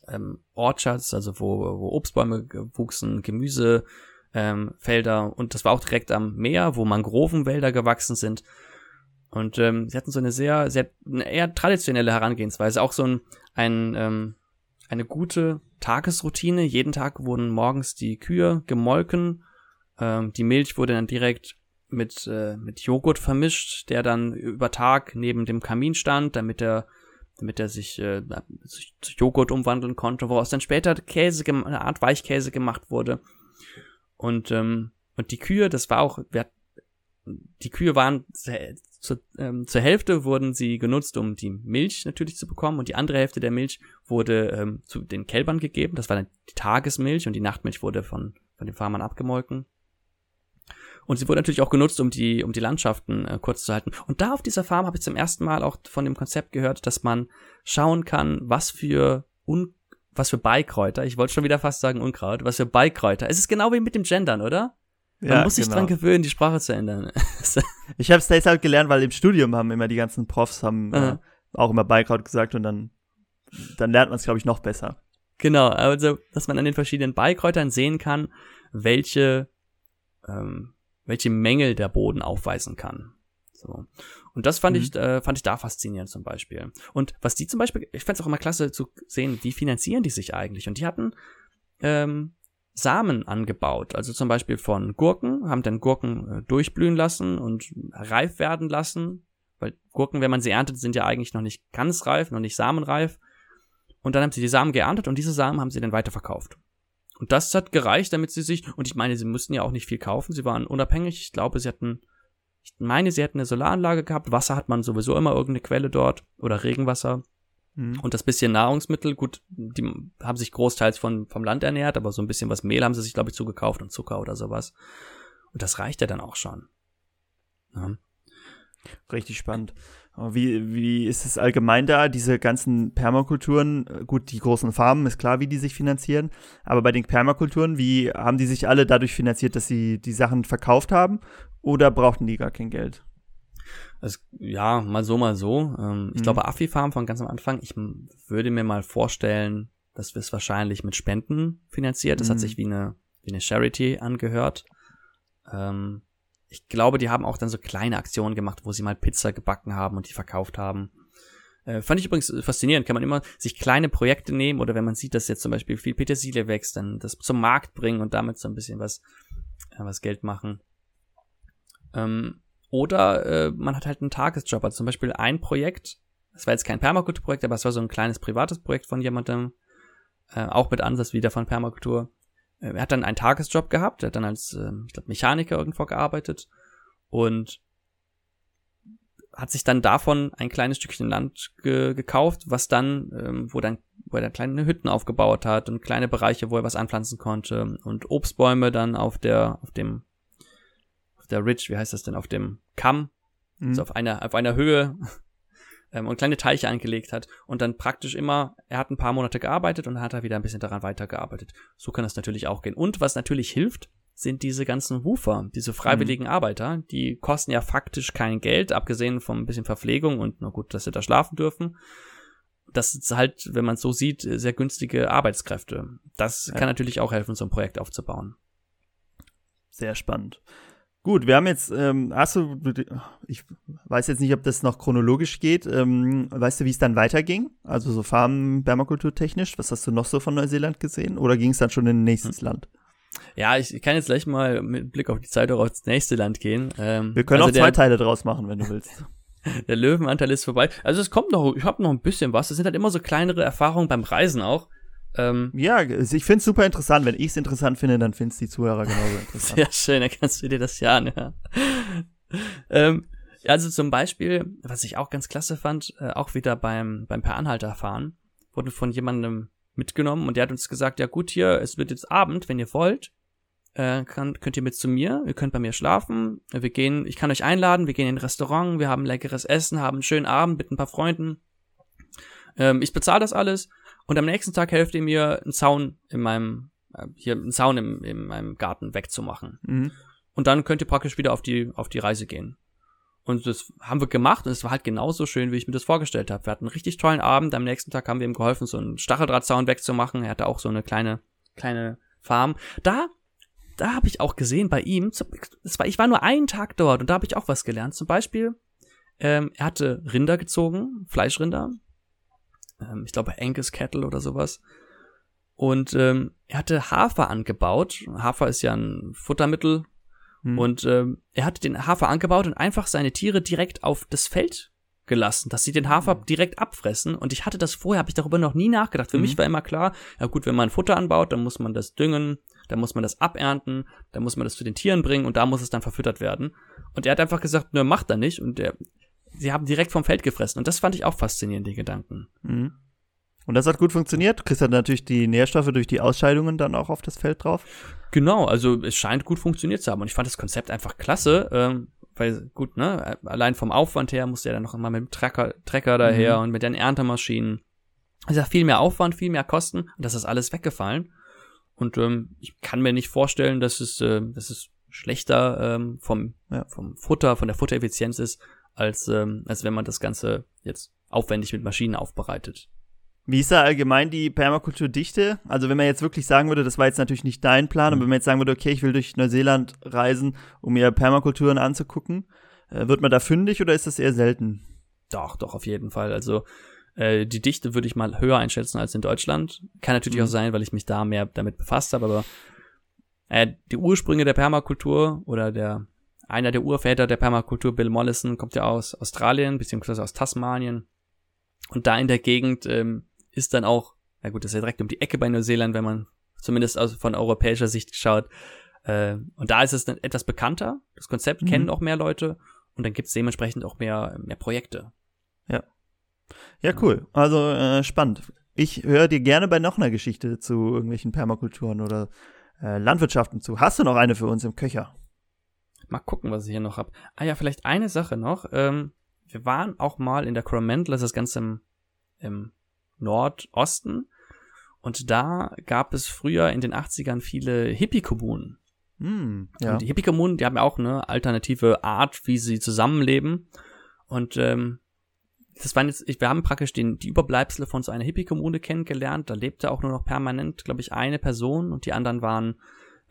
S2: ähm, Orchards, also wo, wo Obstbäume wuchsen, Gemüsefelder ähm, und das war auch direkt am Meer, wo Mangrovenwälder gewachsen sind. Und ähm, sie hatten so eine sehr, sehr, eine eher traditionelle Herangehensweise, auch so ein, ein ähm, eine gute Tagesroutine. Jeden Tag wurden morgens die Kühe gemolken. Ähm, die Milch wurde dann direkt mit, äh, mit Joghurt vermischt, der dann über Tag neben dem Kamin stand, damit er damit er sich äh, zu Joghurt umwandeln konnte, woraus dann später Käse, eine Art Weichkäse gemacht wurde. Und, ähm, und die Kühe, das war auch, wir, die Kühe waren zu, ähm, zur Hälfte wurden sie genutzt, um die Milch natürlich zu bekommen und die andere Hälfte der Milch wurde ähm, zu den Kälbern gegeben. Das war dann die Tagesmilch und die Nachtmilch wurde von, von den Farmern abgemolken. Und sie wurde natürlich auch genutzt, um die, um die Landschaften äh, kurz zu halten. Und da auf dieser Farm habe ich zum ersten Mal auch von dem Konzept gehört, dass man schauen kann, was für Un was für Beikräuter, ich wollte schon wieder fast sagen Unkraut, was für Beikräuter. Es ist genau wie mit dem Gendern, oder? Man ja, muss sich genau. dran gewöhnen, die Sprache zu ändern.
S1: ich habe es deshalb gelernt, weil im Studium haben immer die ganzen Profs haben äh, auch immer Beikraut gesagt und dann, dann lernt man es, glaube ich, noch besser.
S2: Genau, also dass man an den verschiedenen Beikräutern sehen kann, welche ähm, welche Mängel der Boden aufweisen kann. So. Und das fand mhm. ich, äh, fand ich da faszinierend zum Beispiel. Und was die zum Beispiel, ich fand es auch immer klasse zu sehen, wie finanzieren die sich eigentlich? Und die hatten ähm, Samen angebaut, also zum Beispiel von Gurken, haben dann Gurken äh, durchblühen lassen und reif werden lassen, weil Gurken, wenn man sie erntet, sind ja eigentlich noch nicht ganz reif, noch nicht samenreif. Und dann haben sie die Samen geerntet und diese Samen haben sie dann weiterverkauft. Und das hat gereicht, damit sie sich, und ich meine, sie mussten ja auch nicht viel kaufen, sie waren unabhängig. Ich glaube, sie hatten, ich meine, sie hatten eine Solaranlage gehabt, Wasser hat man sowieso immer irgendeine Quelle dort oder Regenwasser. Mhm. Und das bisschen Nahrungsmittel, gut, die haben sich großteils von, vom Land ernährt, aber so ein bisschen was Mehl haben sie sich, glaube ich, zugekauft und Zucker oder sowas. Und das reicht ja dann auch schon.
S1: Ja. Richtig spannend. Wie, wie ist es allgemein da, diese ganzen Permakulturen? Gut, die großen Farmen ist klar, wie die sich finanzieren. Aber bei den Permakulturen, wie haben die sich alle dadurch finanziert, dass sie die Sachen verkauft haben? Oder brauchten die gar kein Geld?
S2: Also, ja, mal so, mal so. Ähm, ich mhm. glaube, Affi Farm von ganz am Anfang, ich würde mir mal vorstellen, dass wir es wahrscheinlich mit Spenden finanziert. Das mhm. hat sich wie eine, wie eine Charity angehört. Ähm, ich glaube, die haben auch dann so kleine Aktionen gemacht, wo sie mal Pizza gebacken haben und die verkauft haben. Äh, fand ich übrigens faszinierend, kann man immer sich kleine Projekte nehmen oder wenn man sieht, dass jetzt zum Beispiel viel Petersilie wächst, dann das zum Markt bringen und damit so ein bisschen was, äh, was Geld machen. Ähm, oder äh, man hat halt einen Tagesjob, also zum Beispiel ein Projekt, das war jetzt kein Permakulturprojekt, aber es war so ein kleines privates Projekt von jemandem, äh, auch mit Ansatz wieder von Permakultur. Äh, er hat dann einen Tagesjob gehabt, er hat dann als äh, ich glaub, Mechaniker irgendwo gearbeitet und hat sich dann davon ein kleines Stückchen Land ge gekauft, was dann, ähm, wo dann, wo er dann kleine Hütten aufgebaut hat und kleine Bereiche, wo er was anpflanzen konnte und Obstbäume dann auf der, auf dem, auf der Ridge, wie heißt das denn, auf dem Kamm, mhm. also auf einer, auf einer Höhe ähm, und kleine Teiche angelegt hat und dann praktisch immer, er hat ein paar Monate gearbeitet und hat er wieder ein bisschen daran weitergearbeitet. So kann das natürlich auch gehen. Und was natürlich hilft, sind diese ganzen Woofer, diese freiwilligen mhm. Arbeiter, die kosten ja faktisch kein Geld, abgesehen von ein bisschen Verpflegung und na gut, dass sie da schlafen dürfen. Das ist halt, wenn man es so sieht, sehr günstige Arbeitskräfte. Das ja. kann natürlich auch helfen, so ein Projekt aufzubauen.
S1: Sehr spannend. Gut, wir haben jetzt, ähm, hast du, ich weiß jetzt nicht, ob das noch chronologisch geht. Ähm, weißt du, wie es dann weiterging? Also so Farmen, Permakultur technisch. Was hast du noch so von Neuseeland gesehen? Oder ging es dann schon in ein nächstes hm. Land?
S2: Ja, ich kann jetzt gleich mal mit Blick auf die Zeit auch aufs nächste Land gehen.
S1: Ähm, Wir können also auch zwei der, Teile draus machen, wenn du willst.
S2: der Löwenanteil ist vorbei. Also es kommt noch, ich habe noch ein bisschen was. Das sind halt immer so kleinere Erfahrungen beim Reisen auch.
S1: Ähm, ja, ich finde es super interessant. Wenn ich es interessant finde, dann finden die Zuhörer genauso interessant.
S2: Sehr schön, dann kannst du dir das ja anhören. ähm, also zum Beispiel, was ich auch ganz klasse fand, äh, auch wieder beim, beim Per Anhalter fahren, wurde von jemandem mitgenommen und der hat uns gesagt, ja gut, hier, es wird jetzt Abend, wenn ihr wollt, äh, kann, könnt ihr mit zu mir, ihr könnt bei mir schlafen, wir gehen, ich kann euch einladen, wir gehen in ein Restaurant, wir haben leckeres Essen, haben einen schönen Abend mit ein paar Freunden. Ähm, ich bezahle das alles und am nächsten Tag helft ihr mir, einen Zaun in meinem, äh, hier einen Zaun im, in meinem Garten wegzumachen. Mhm. Und dann könnt ihr praktisch wieder auf die, auf die Reise gehen. Und das haben wir gemacht und es war halt genauso schön, wie ich mir das vorgestellt habe. Wir hatten einen richtig tollen Abend. Am nächsten Tag haben wir ihm geholfen, so einen Stacheldrahtzaun wegzumachen. Er hatte auch so eine kleine, kleine Farm. Da, da habe ich auch gesehen bei ihm, das war, ich war nur einen Tag dort und da habe ich auch was gelernt. Zum Beispiel, ähm, er hatte Rinder gezogen, Fleischrinder. Ähm, ich glaube Angus Cattle oder sowas. Und ähm, er hatte Hafer angebaut. Hafer ist ja ein Futtermittel hm. Und ähm, er hatte den Hafer angebaut und einfach seine Tiere direkt auf das Feld gelassen, dass sie den Hafer mhm. direkt abfressen. Und ich hatte das vorher, habe ich darüber noch nie nachgedacht. Für mhm. mich war immer klar, ja gut, wenn man Futter anbaut, dann muss man das düngen, dann muss man das abernten, dann muss man das zu den Tieren bringen und da muss es dann verfüttert werden. Und er hat einfach gesagt, ne, macht er nicht. Und der, sie haben direkt vom Feld gefressen. Und das fand ich auch faszinierend, die Gedanken. Mhm.
S1: Und das hat gut funktioniert. Du kriegst dann natürlich die Nährstoffe durch die Ausscheidungen dann auch auf das Feld drauf.
S2: Genau, also es scheint gut funktioniert zu haben. Und ich fand das Konzept einfach klasse, ähm, weil gut, ne, allein vom Aufwand her musste er dann noch immer mit dem Trecker, Trecker daher mhm. und mit den Erntemaschinen. Also viel mehr Aufwand, viel mehr Kosten und das ist alles weggefallen. Und ähm, ich kann mir nicht vorstellen, dass es, äh, dass es schlechter ähm, vom, ja. vom Futter, von der Futtereffizienz ist, als, ähm, als wenn man das Ganze jetzt aufwendig mit Maschinen aufbereitet.
S1: Wie ist da allgemein die Permakulturdichte? Also wenn man jetzt wirklich sagen würde, das war jetzt natürlich nicht dein Plan, mhm. und wenn man jetzt sagen würde, okay, ich will durch Neuseeland reisen, um mir Permakulturen anzugucken, äh, wird man da fündig oder ist das eher selten?
S2: Doch, doch, auf jeden Fall. Also äh, die Dichte würde ich mal höher einschätzen als in Deutschland. Kann natürlich mhm. auch sein, weil ich mich da mehr damit befasst habe, aber äh, die Ursprünge der Permakultur oder der einer der Urväter der Permakultur, Bill Mollison, kommt ja aus Australien beziehungsweise aus Tasmanien. Und da in der Gegend ähm, ist dann auch, na gut, das ist ja direkt um die Ecke bei Neuseeland, wenn man zumindest aus, von europäischer Sicht schaut. Äh, und da ist es dann etwas bekannter. Das Konzept mhm. kennen auch mehr Leute und dann gibt es dementsprechend auch mehr, mehr Projekte.
S1: Ja. Ja, cool. Also äh, spannend. Ich höre dir gerne bei noch einer Geschichte zu irgendwelchen Permakulturen oder äh, Landwirtschaften zu. Hast du noch eine für uns im Köcher?
S2: Mal gucken, was ich hier noch habe. Ah ja, vielleicht eine Sache noch. Ähm, wir waren auch mal in der Coromandel, das ist das Ganze im, im Nordosten. Und da gab es früher in den 80ern viele Hippie-Kommunen. Mm, ja. Und die Hippie-Kommunen, die haben ja auch eine alternative Art, wie sie zusammenleben. Und ähm, das waren jetzt, wir haben praktisch den, die Überbleibsel von so einer Hippie-Kommune kennengelernt. Da lebte auch nur noch permanent, glaube ich, eine Person und die anderen waren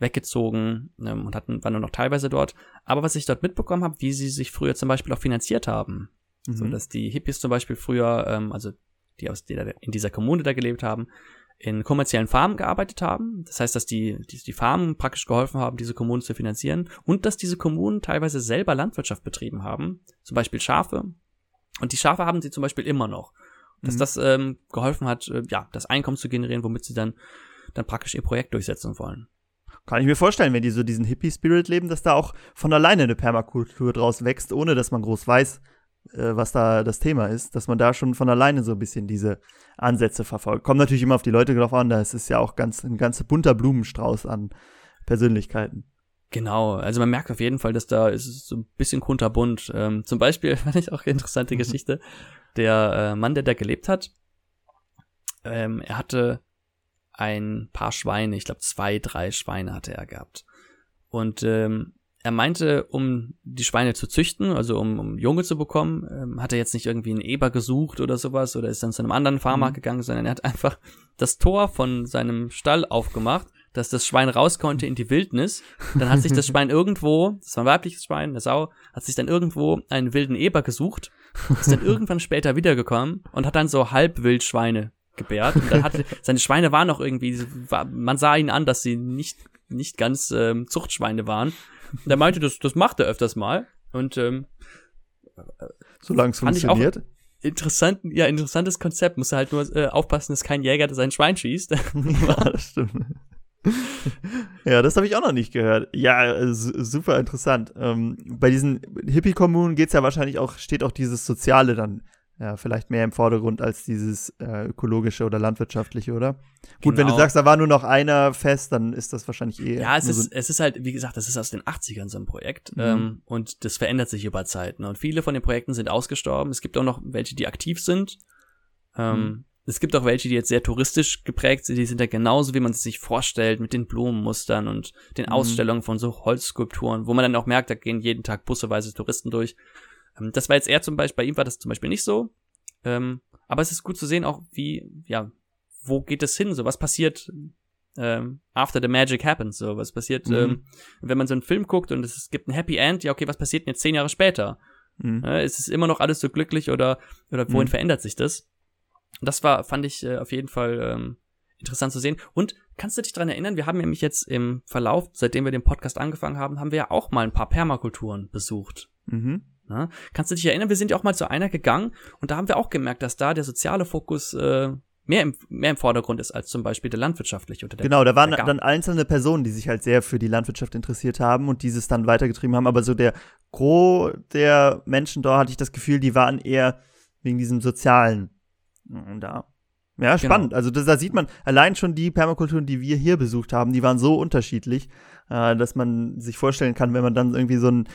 S2: weggezogen ähm, und hatten, waren nur noch teilweise dort. Aber was ich dort mitbekommen habe, wie sie sich früher zum Beispiel auch finanziert haben. Mhm. So dass die Hippies zum Beispiel früher, ähm, also die aus der, in dieser Kommune da gelebt haben, in kommerziellen Farmen gearbeitet haben. Das heißt, dass die, die, die Farmen praktisch geholfen haben, diese Kommunen zu finanzieren und dass diese Kommunen teilweise selber Landwirtschaft betrieben haben. Zum Beispiel Schafe. Und die Schafe haben sie zum Beispiel immer noch. Dass mhm. das ähm, geholfen hat, äh, ja, das Einkommen zu generieren, womit sie dann, dann praktisch ihr Projekt durchsetzen wollen.
S1: Kann ich mir vorstellen, wenn die so diesen Hippie-Spirit leben, dass da auch von alleine eine Permakultur draus wächst, ohne dass man groß weiß, äh, was da das Thema ist, dass man da schon von alleine so ein bisschen diese Ansätze verfolgt. Kommt natürlich immer auf die Leute drauf an, da ist es ja auch ganz, ein ganz bunter Blumenstrauß an Persönlichkeiten.
S2: Genau, also man merkt auf jeden Fall, dass da ist so ein bisschen kunterbunt. Ähm, zum Beispiel fand ich auch eine interessante Geschichte. Der äh, Mann, der da gelebt hat, ähm, er hatte ein paar Schweine, ich glaube zwei, drei Schweine hatte er gehabt. Und ähm, er meinte, um die Schweine zu züchten, also um, um Junge zu bekommen, ähm, hat er jetzt nicht irgendwie einen Eber gesucht oder sowas oder ist dann zu einem anderen Farmer mhm. gegangen, sondern er hat einfach das Tor von seinem Stall aufgemacht, dass das Schwein raus konnte in die Wildnis. Dann hat sich das Schwein irgendwo, das war ein weibliches Schwein, eine Sau, hat sich dann irgendwo einen wilden Eber gesucht, ist dann irgendwann später wiedergekommen und hat dann so Halbwildschweine gebärt. Und dann hatte, seine Schweine waren noch irgendwie, man sah ihn an, dass sie nicht, nicht ganz ähm, Zuchtschweine waren. Und er meinte, das, das macht er öfters mal. Und ähm,
S1: solange es funktioniert.
S2: Interessant, ja, interessantes Konzept. Muss halt nur äh, aufpassen, dass kein Jäger sein Schwein schießt. ja, das stimmt.
S1: ja, das habe ich auch noch nicht gehört. Ja, äh, super interessant. Ähm, bei diesen Hippie-Kommunen geht's ja wahrscheinlich auch, steht auch dieses Soziale dann ja, vielleicht mehr im Vordergrund als dieses äh, ökologische oder landwirtschaftliche, oder? Gut, wenn du genau. sagst, da war nur noch einer fest, dann ist das wahrscheinlich eh.
S2: Ja, es ist, so es ist halt, wie gesagt, das ist aus den 80ern so ein Projekt. Mhm. Ähm, und das verändert sich über Zeit. Ne? Und viele von den Projekten sind ausgestorben. Es gibt auch noch welche, die aktiv sind. Ähm, mhm. Es gibt auch welche, die jetzt sehr touristisch geprägt sind. Die sind ja genauso, wie man es sich vorstellt, mit den Blumenmustern und den mhm. Ausstellungen von so Holzskulpturen, wo man dann auch merkt, da gehen jeden Tag busseweise Touristen durch. Ähm, das war jetzt eher zum Beispiel, bei ihm war das zum Beispiel nicht so. Ähm, aber es ist gut zu sehen, auch wie, ja, wo geht es hin? So, was passiert ähm, after the magic happens? So, was passiert, mhm. ähm, wenn man so einen Film guckt und es gibt ein Happy End? Ja, okay, was passiert denn jetzt zehn Jahre später? Mhm. Äh, ist es immer noch alles so glücklich oder, oder wohin mhm. verändert sich das? Das war, fand ich äh, auf jeden Fall ähm, interessant zu sehen. Und kannst du dich dran erinnern, wir haben nämlich jetzt im Verlauf, seitdem wir den Podcast angefangen haben, haben wir ja auch mal ein paar Permakulturen besucht. Mhm. Na, kannst du dich erinnern, wir sind ja auch mal zu einer gegangen und da haben wir auch gemerkt, dass da der soziale Fokus äh, mehr im, mehr im Vordergrund ist als zum Beispiel der landwirtschaftliche oder der
S1: Genau, da waren dann einzelne Personen, die sich halt sehr für die Landwirtschaft interessiert haben und dieses dann weitergetrieben haben, aber so der Gros der Menschen da hatte ich das Gefühl, die waren eher wegen diesem sozialen mm, da. Ja, genau. spannend. Genau. Also das, da sieht man allein schon die Permakulturen, die wir hier besucht haben, die waren so unterschiedlich, äh, dass man sich vorstellen kann, wenn man dann irgendwie so ein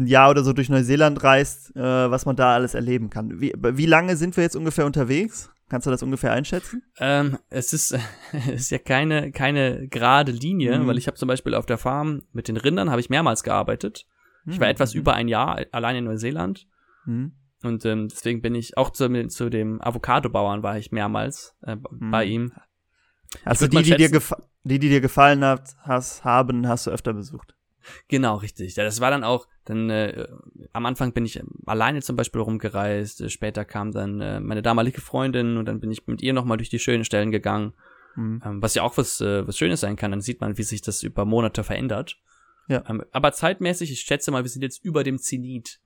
S1: ein Jahr oder so durch Neuseeland reist, äh, was man da alles erleben kann. Wie, wie lange sind wir jetzt ungefähr unterwegs? Kannst du das ungefähr einschätzen?
S2: Ähm, es ist, es ist ja keine, keine gerade Linie, mhm. weil ich habe zum Beispiel auf der Farm mit den Rindern habe ich mehrmals gearbeitet. Mhm. Ich war mhm. etwas über ein Jahr allein in Neuseeland. Mhm. Und ähm, deswegen bin ich auch zu, zu dem Avocado-Bauern war ich mehrmals äh, bei mhm. ihm.
S1: Also die, die dir, die, die dir gefallen hat, hast, haben, hast du öfter besucht.
S2: Genau, richtig. Ja, das war dann auch, dann äh, am Anfang bin ich alleine zum Beispiel rumgereist, äh, später kam dann äh, meine damalige Freundin und dann bin ich mit ihr nochmal durch die schönen Stellen gegangen. Mhm. Ähm, was ja auch was, äh, was Schönes sein kann, dann sieht man, wie sich das über Monate verändert. Ja. Ähm, aber zeitmäßig, ich schätze mal, wir sind jetzt über dem Zenit.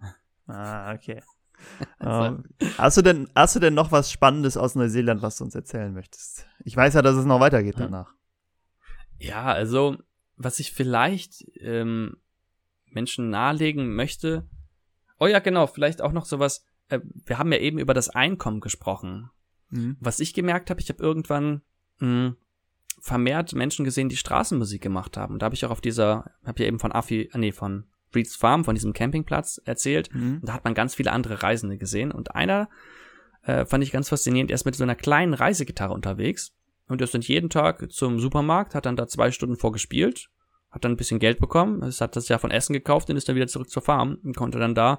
S1: Ah, okay. also. um, hast, du denn, hast du denn noch was Spannendes aus Neuseeland, was du uns erzählen möchtest? Ich weiß ja, dass es noch weitergeht danach.
S2: Ja, also was ich vielleicht ähm, Menschen nahelegen möchte. Oh ja, genau, vielleicht auch noch sowas. Äh, wir haben ja eben über das Einkommen gesprochen. Mhm. Was ich gemerkt habe, ich habe irgendwann mh, hm, vermehrt Menschen gesehen, die Straßenmusik gemacht haben. Und da habe ich auch auf dieser, habe ja eben von Affi, äh, nee, von Reed's Farm, von diesem Campingplatz erzählt. Mhm. Und da hat man ganz viele andere Reisende gesehen. Und einer äh, fand ich ganz faszinierend, er ist mit so einer kleinen Reisegitarre unterwegs und er ist dann jeden Tag zum Supermarkt, hat dann da zwei Stunden vorgespielt, hat dann ein bisschen Geld bekommen, es hat das ja von Essen gekauft und ist dann wieder zurück zur Farm und konnte dann da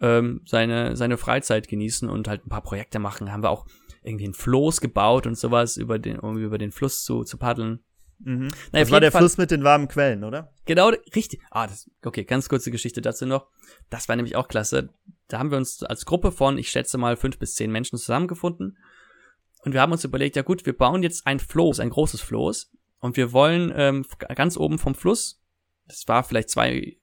S2: ähm, seine, seine Freizeit genießen und halt ein paar Projekte machen. Haben wir auch irgendwie ein Floß gebaut und sowas, über den, um über den Fluss zu, zu paddeln.
S1: Mhm. Naja, das war der Fall, Fluss mit den warmen Quellen, oder?
S2: Genau, richtig. Ah, das, okay, ganz kurze Geschichte dazu noch. Das war nämlich auch klasse. da haben wir uns als Gruppe von, ich schätze mal, fünf bis zehn Menschen zusammengefunden. Und wir haben uns überlegt, ja gut, wir bauen jetzt ein Floß, ein großes Floß. Und wir wollen ähm, ganz oben vom Fluss, das war vielleicht zwei,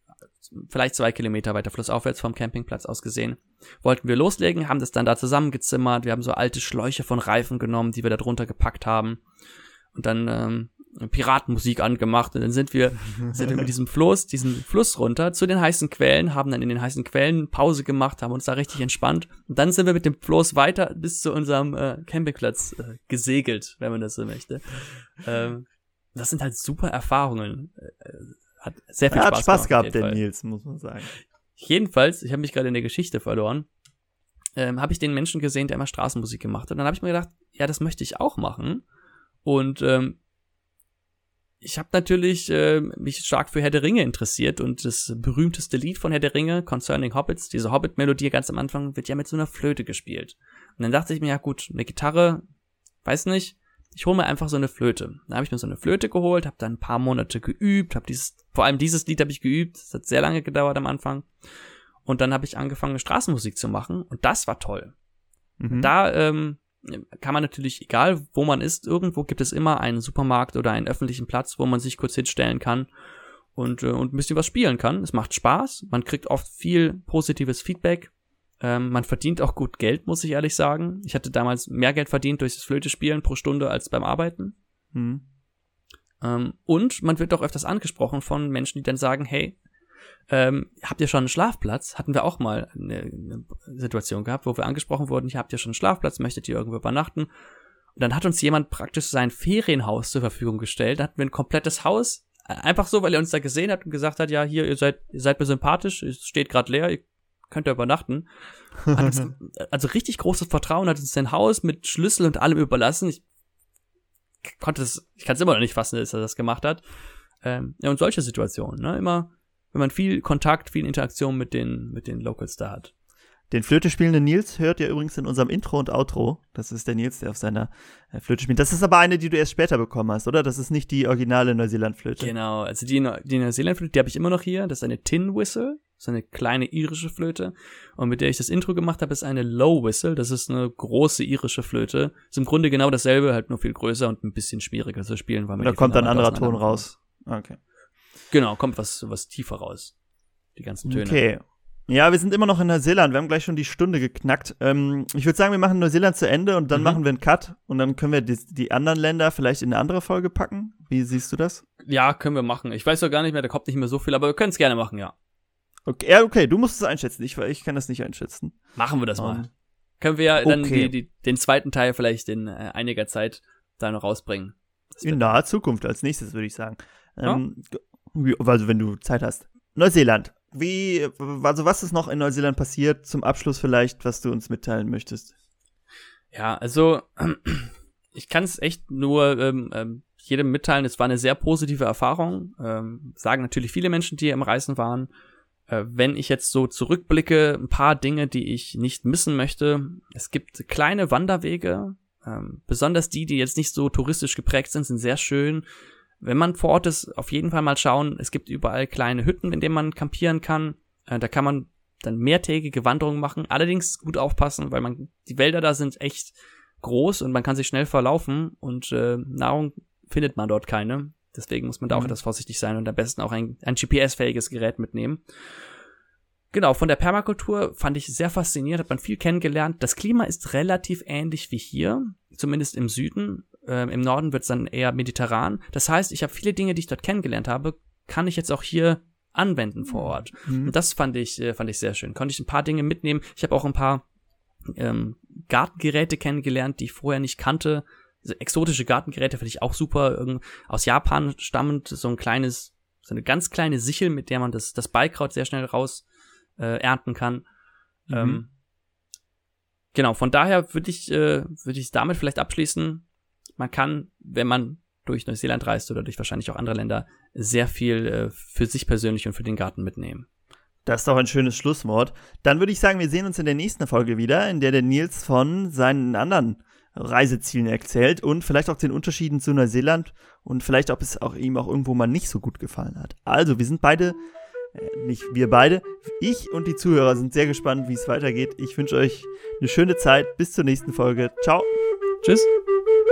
S2: vielleicht zwei Kilometer weiter flussaufwärts vom Campingplatz aus gesehen, wollten wir loslegen, haben das dann da zusammengezimmert. Wir haben so alte Schläuche von Reifen genommen, die wir da drunter gepackt haben. Und dann ähm, Piratenmusik angemacht und dann sind wir, sind wir mit diesem Fluss, diesen Fluss runter zu den heißen Quellen, haben dann in den heißen Quellen Pause gemacht, haben uns da richtig entspannt und dann sind wir mit dem Floß weiter bis zu unserem äh, Campingplatz äh, gesegelt, wenn man das so möchte. Ähm, das sind halt super Erfahrungen. Äh, hat sehr viel
S1: er
S2: Spaß,
S1: hat Spaß
S2: gemacht,
S1: gehabt, der Nils, muss man sagen.
S2: Jedenfalls, ich habe mich gerade in der Geschichte verloren, ähm, habe ich den Menschen gesehen, der immer Straßenmusik gemacht hat. Und dann habe ich mir gedacht, ja, das möchte ich auch machen. Und ähm, ich habe natürlich äh, mich stark für Herr der Ringe interessiert und das berühmteste Lied von Herr der Ringe, Concerning Hobbits, diese Hobbit-Melodie ganz am Anfang, wird ja mit so einer Flöte gespielt. Und dann dachte ich mir, ja gut, eine Gitarre, weiß nicht, ich hole mir einfach so eine Flöte. Dann habe ich mir so eine Flöte geholt, habe dann ein paar Monate geübt, habe dieses, vor allem dieses Lied habe ich geübt, das hat sehr lange gedauert am Anfang. Und dann habe ich angefangen, Straßenmusik zu machen und das war toll. Mhm. Da ähm, kann man natürlich, egal wo man ist, irgendwo gibt es immer einen Supermarkt oder einen öffentlichen Platz, wo man sich kurz hinstellen kann und, äh, und ein bisschen was spielen kann. Es macht Spaß, man kriegt oft viel positives Feedback. Ähm, man verdient auch gut Geld, muss ich ehrlich sagen. Ich hatte damals mehr Geld verdient durch das Flöte-Spielen pro Stunde als beim Arbeiten. Mhm. Ähm, und man wird auch öfters angesprochen von Menschen, die dann sagen, hey, ähm, habt ihr schon einen Schlafplatz? Hatten wir auch mal eine, eine Situation gehabt, wo wir angesprochen wurden, hier habt ihr schon einen Schlafplatz, möchtet ihr irgendwo übernachten? Und dann hat uns jemand praktisch sein Ferienhaus zur Verfügung gestellt. Da hatten wir ein komplettes Haus, äh, einfach so, weil er uns da gesehen hat und gesagt hat, ja, hier, ihr seid, ihr seid mir sympathisch, es steht gerade leer, ihr könnt ja übernachten. Uns, also richtig großes Vertrauen, hat uns sein Haus mit Schlüssel und allem überlassen. Ich konnte es, ich kann es immer noch nicht fassen, dass er das gemacht hat. Ähm, ja, und solche Situationen, ne, immer wenn man viel Kontakt, viel Interaktion mit den, mit den Locals da hat.
S1: Den Flöte spielenden Nils hört ihr übrigens in unserem Intro und Outro. Das ist der Nils, der auf seiner äh, Flöte spielt. Das ist aber eine, die du erst später bekommen hast, oder? Das ist nicht die originale Neuseeland-Flöte.
S2: Genau, also die, die Neuseeland-Flöte, die habe ich immer noch hier. Das ist eine Tin Whistle, so eine kleine irische Flöte. Und mit der ich das Intro gemacht habe, ist eine Low Whistle. Das ist eine große irische Flöte. Ist im Grunde genau dasselbe, halt nur viel größer und ein bisschen schwieriger zu spielen.
S1: Weil da kommt dann ein anderer Ton raus. Okay.
S2: Genau, kommt was, was tiefer raus. Die ganzen Töne.
S1: Okay. Ja, wir sind immer noch in Neuseeland. Wir haben gleich schon die Stunde geknackt. Ähm, ich würde sagen, wir machen Neuseeland zu Ende und dann mhm. machen wir einen Cut und dann können wir die, die, anderen Länder vielleicht in eine andere Folge packen. Wie siehst du das?
S2: Ja, können wir machen. Ich weiß doch gar nicht mehr, da kommt nicht mehr so viel, aber wir können es gerne machen, ja.
S1: Okay, ja, okay, du musst es einschätzen. Ich, ich kann das nicht einschätzen.
S2: Machen wir das um. mal. Können wir ja okay. dann die, die, den zweiten Teil vielleicht in äh, einiger Zeit da noch rausbringen.
S1: In naher Zukunft als nächstes, würde ich sagen. Ähm, ja? Also wenn du Zeit hast. Neuseeland. Wie, also was ist noch in Neuseeland passiert? Zum Abschluss vielleicht, was du uns mitteilen möchtest.
S2: Ja, also ich kann es echt nur ähm, ähm, jedem mitteilen. Es war eine sehr positive Erfahrung. Ähm, sagen natürlich viele Menschen, die im Reisen waren. Äh, wenn ich jetzt so zurückblicke, ein paar Dinge, die ich nicht missen möchte. Es gibt kleine Wanderwege, ähm, besonders die, die jetzt nicht so touristisch geprägt sind, sind sehr schön wenn man vor Ort ist, auf jeden Fall mal schauen. Es gibt überall kleine Hütten, in denen man campieren kann. Äh, da kann man dann mehrtägige Wanderungen machen. Allerdings gut aufpassen, weil man die Wälder da sind echt groß und man kann sich schnell verlaufen und äh, Nahrung findet man dort keine. Deswegen muss man da auch mhm. etwas vorsichtig sein und am besten auch ein, ein GPS-fähiges Gerät mitnehmen. Genau, von der Permakultur fand ich sehr faszinierend, hat man viel kennengelernt. Das Klima ist relativ ähnlich wie hier, zumindest im Süden äh, im Norden wird es dann eher mediterran. Das heißt, ich habe viele Dinge, die ich dort kennengelernt habe, kann ich jetzt auch hier anwenden vor Ort. Mhm. Und das fand ich, äh, fand ich sehr schön. Konnte ich ein paar Dinge mitnehmen. Ich habe auch ein paar ähm, Gartengeräte kennengelernt, die ich vorher nicht kannte. Also exotische Gartengeräte finde ich auch super. Irgend, aus Japan stammend so ein kleines, so eine ganz kleine Sichel, mit der man das, das Beikraut sehr schnell raus äh, ernten kann. Mhm. Ähm, genau, von daher würde ich, äh, würde ich damit vielleicht abschließen man kann, wenn man durch Neuseeland reist oder durch wahrscheinlich auch andere Länder, sehr viel äh, für sich persönlich und für den Garten mitnehmen.
S1: Das ist doch ein schönes Schlusswort. Dann würde ich sagen, wir sehen uns in der nächsten Folge wieder, in der der Nils von seinen anderen Reisezielen erzählt und vielleicht auch den Unterschieden zu Neuseeland und vielleicht ob es auch ihm auch irgendwo mal nicht so gut gefallen hat. Also, wir sind beide Äh, nicht wir beide. Ich und die Zuhörer sind sehr gespannt, wie es weitergeht. Ich wünsche euch eine schöne Zeit. Bis zur nächsten Folge. Ciao.
S2: Tschüss.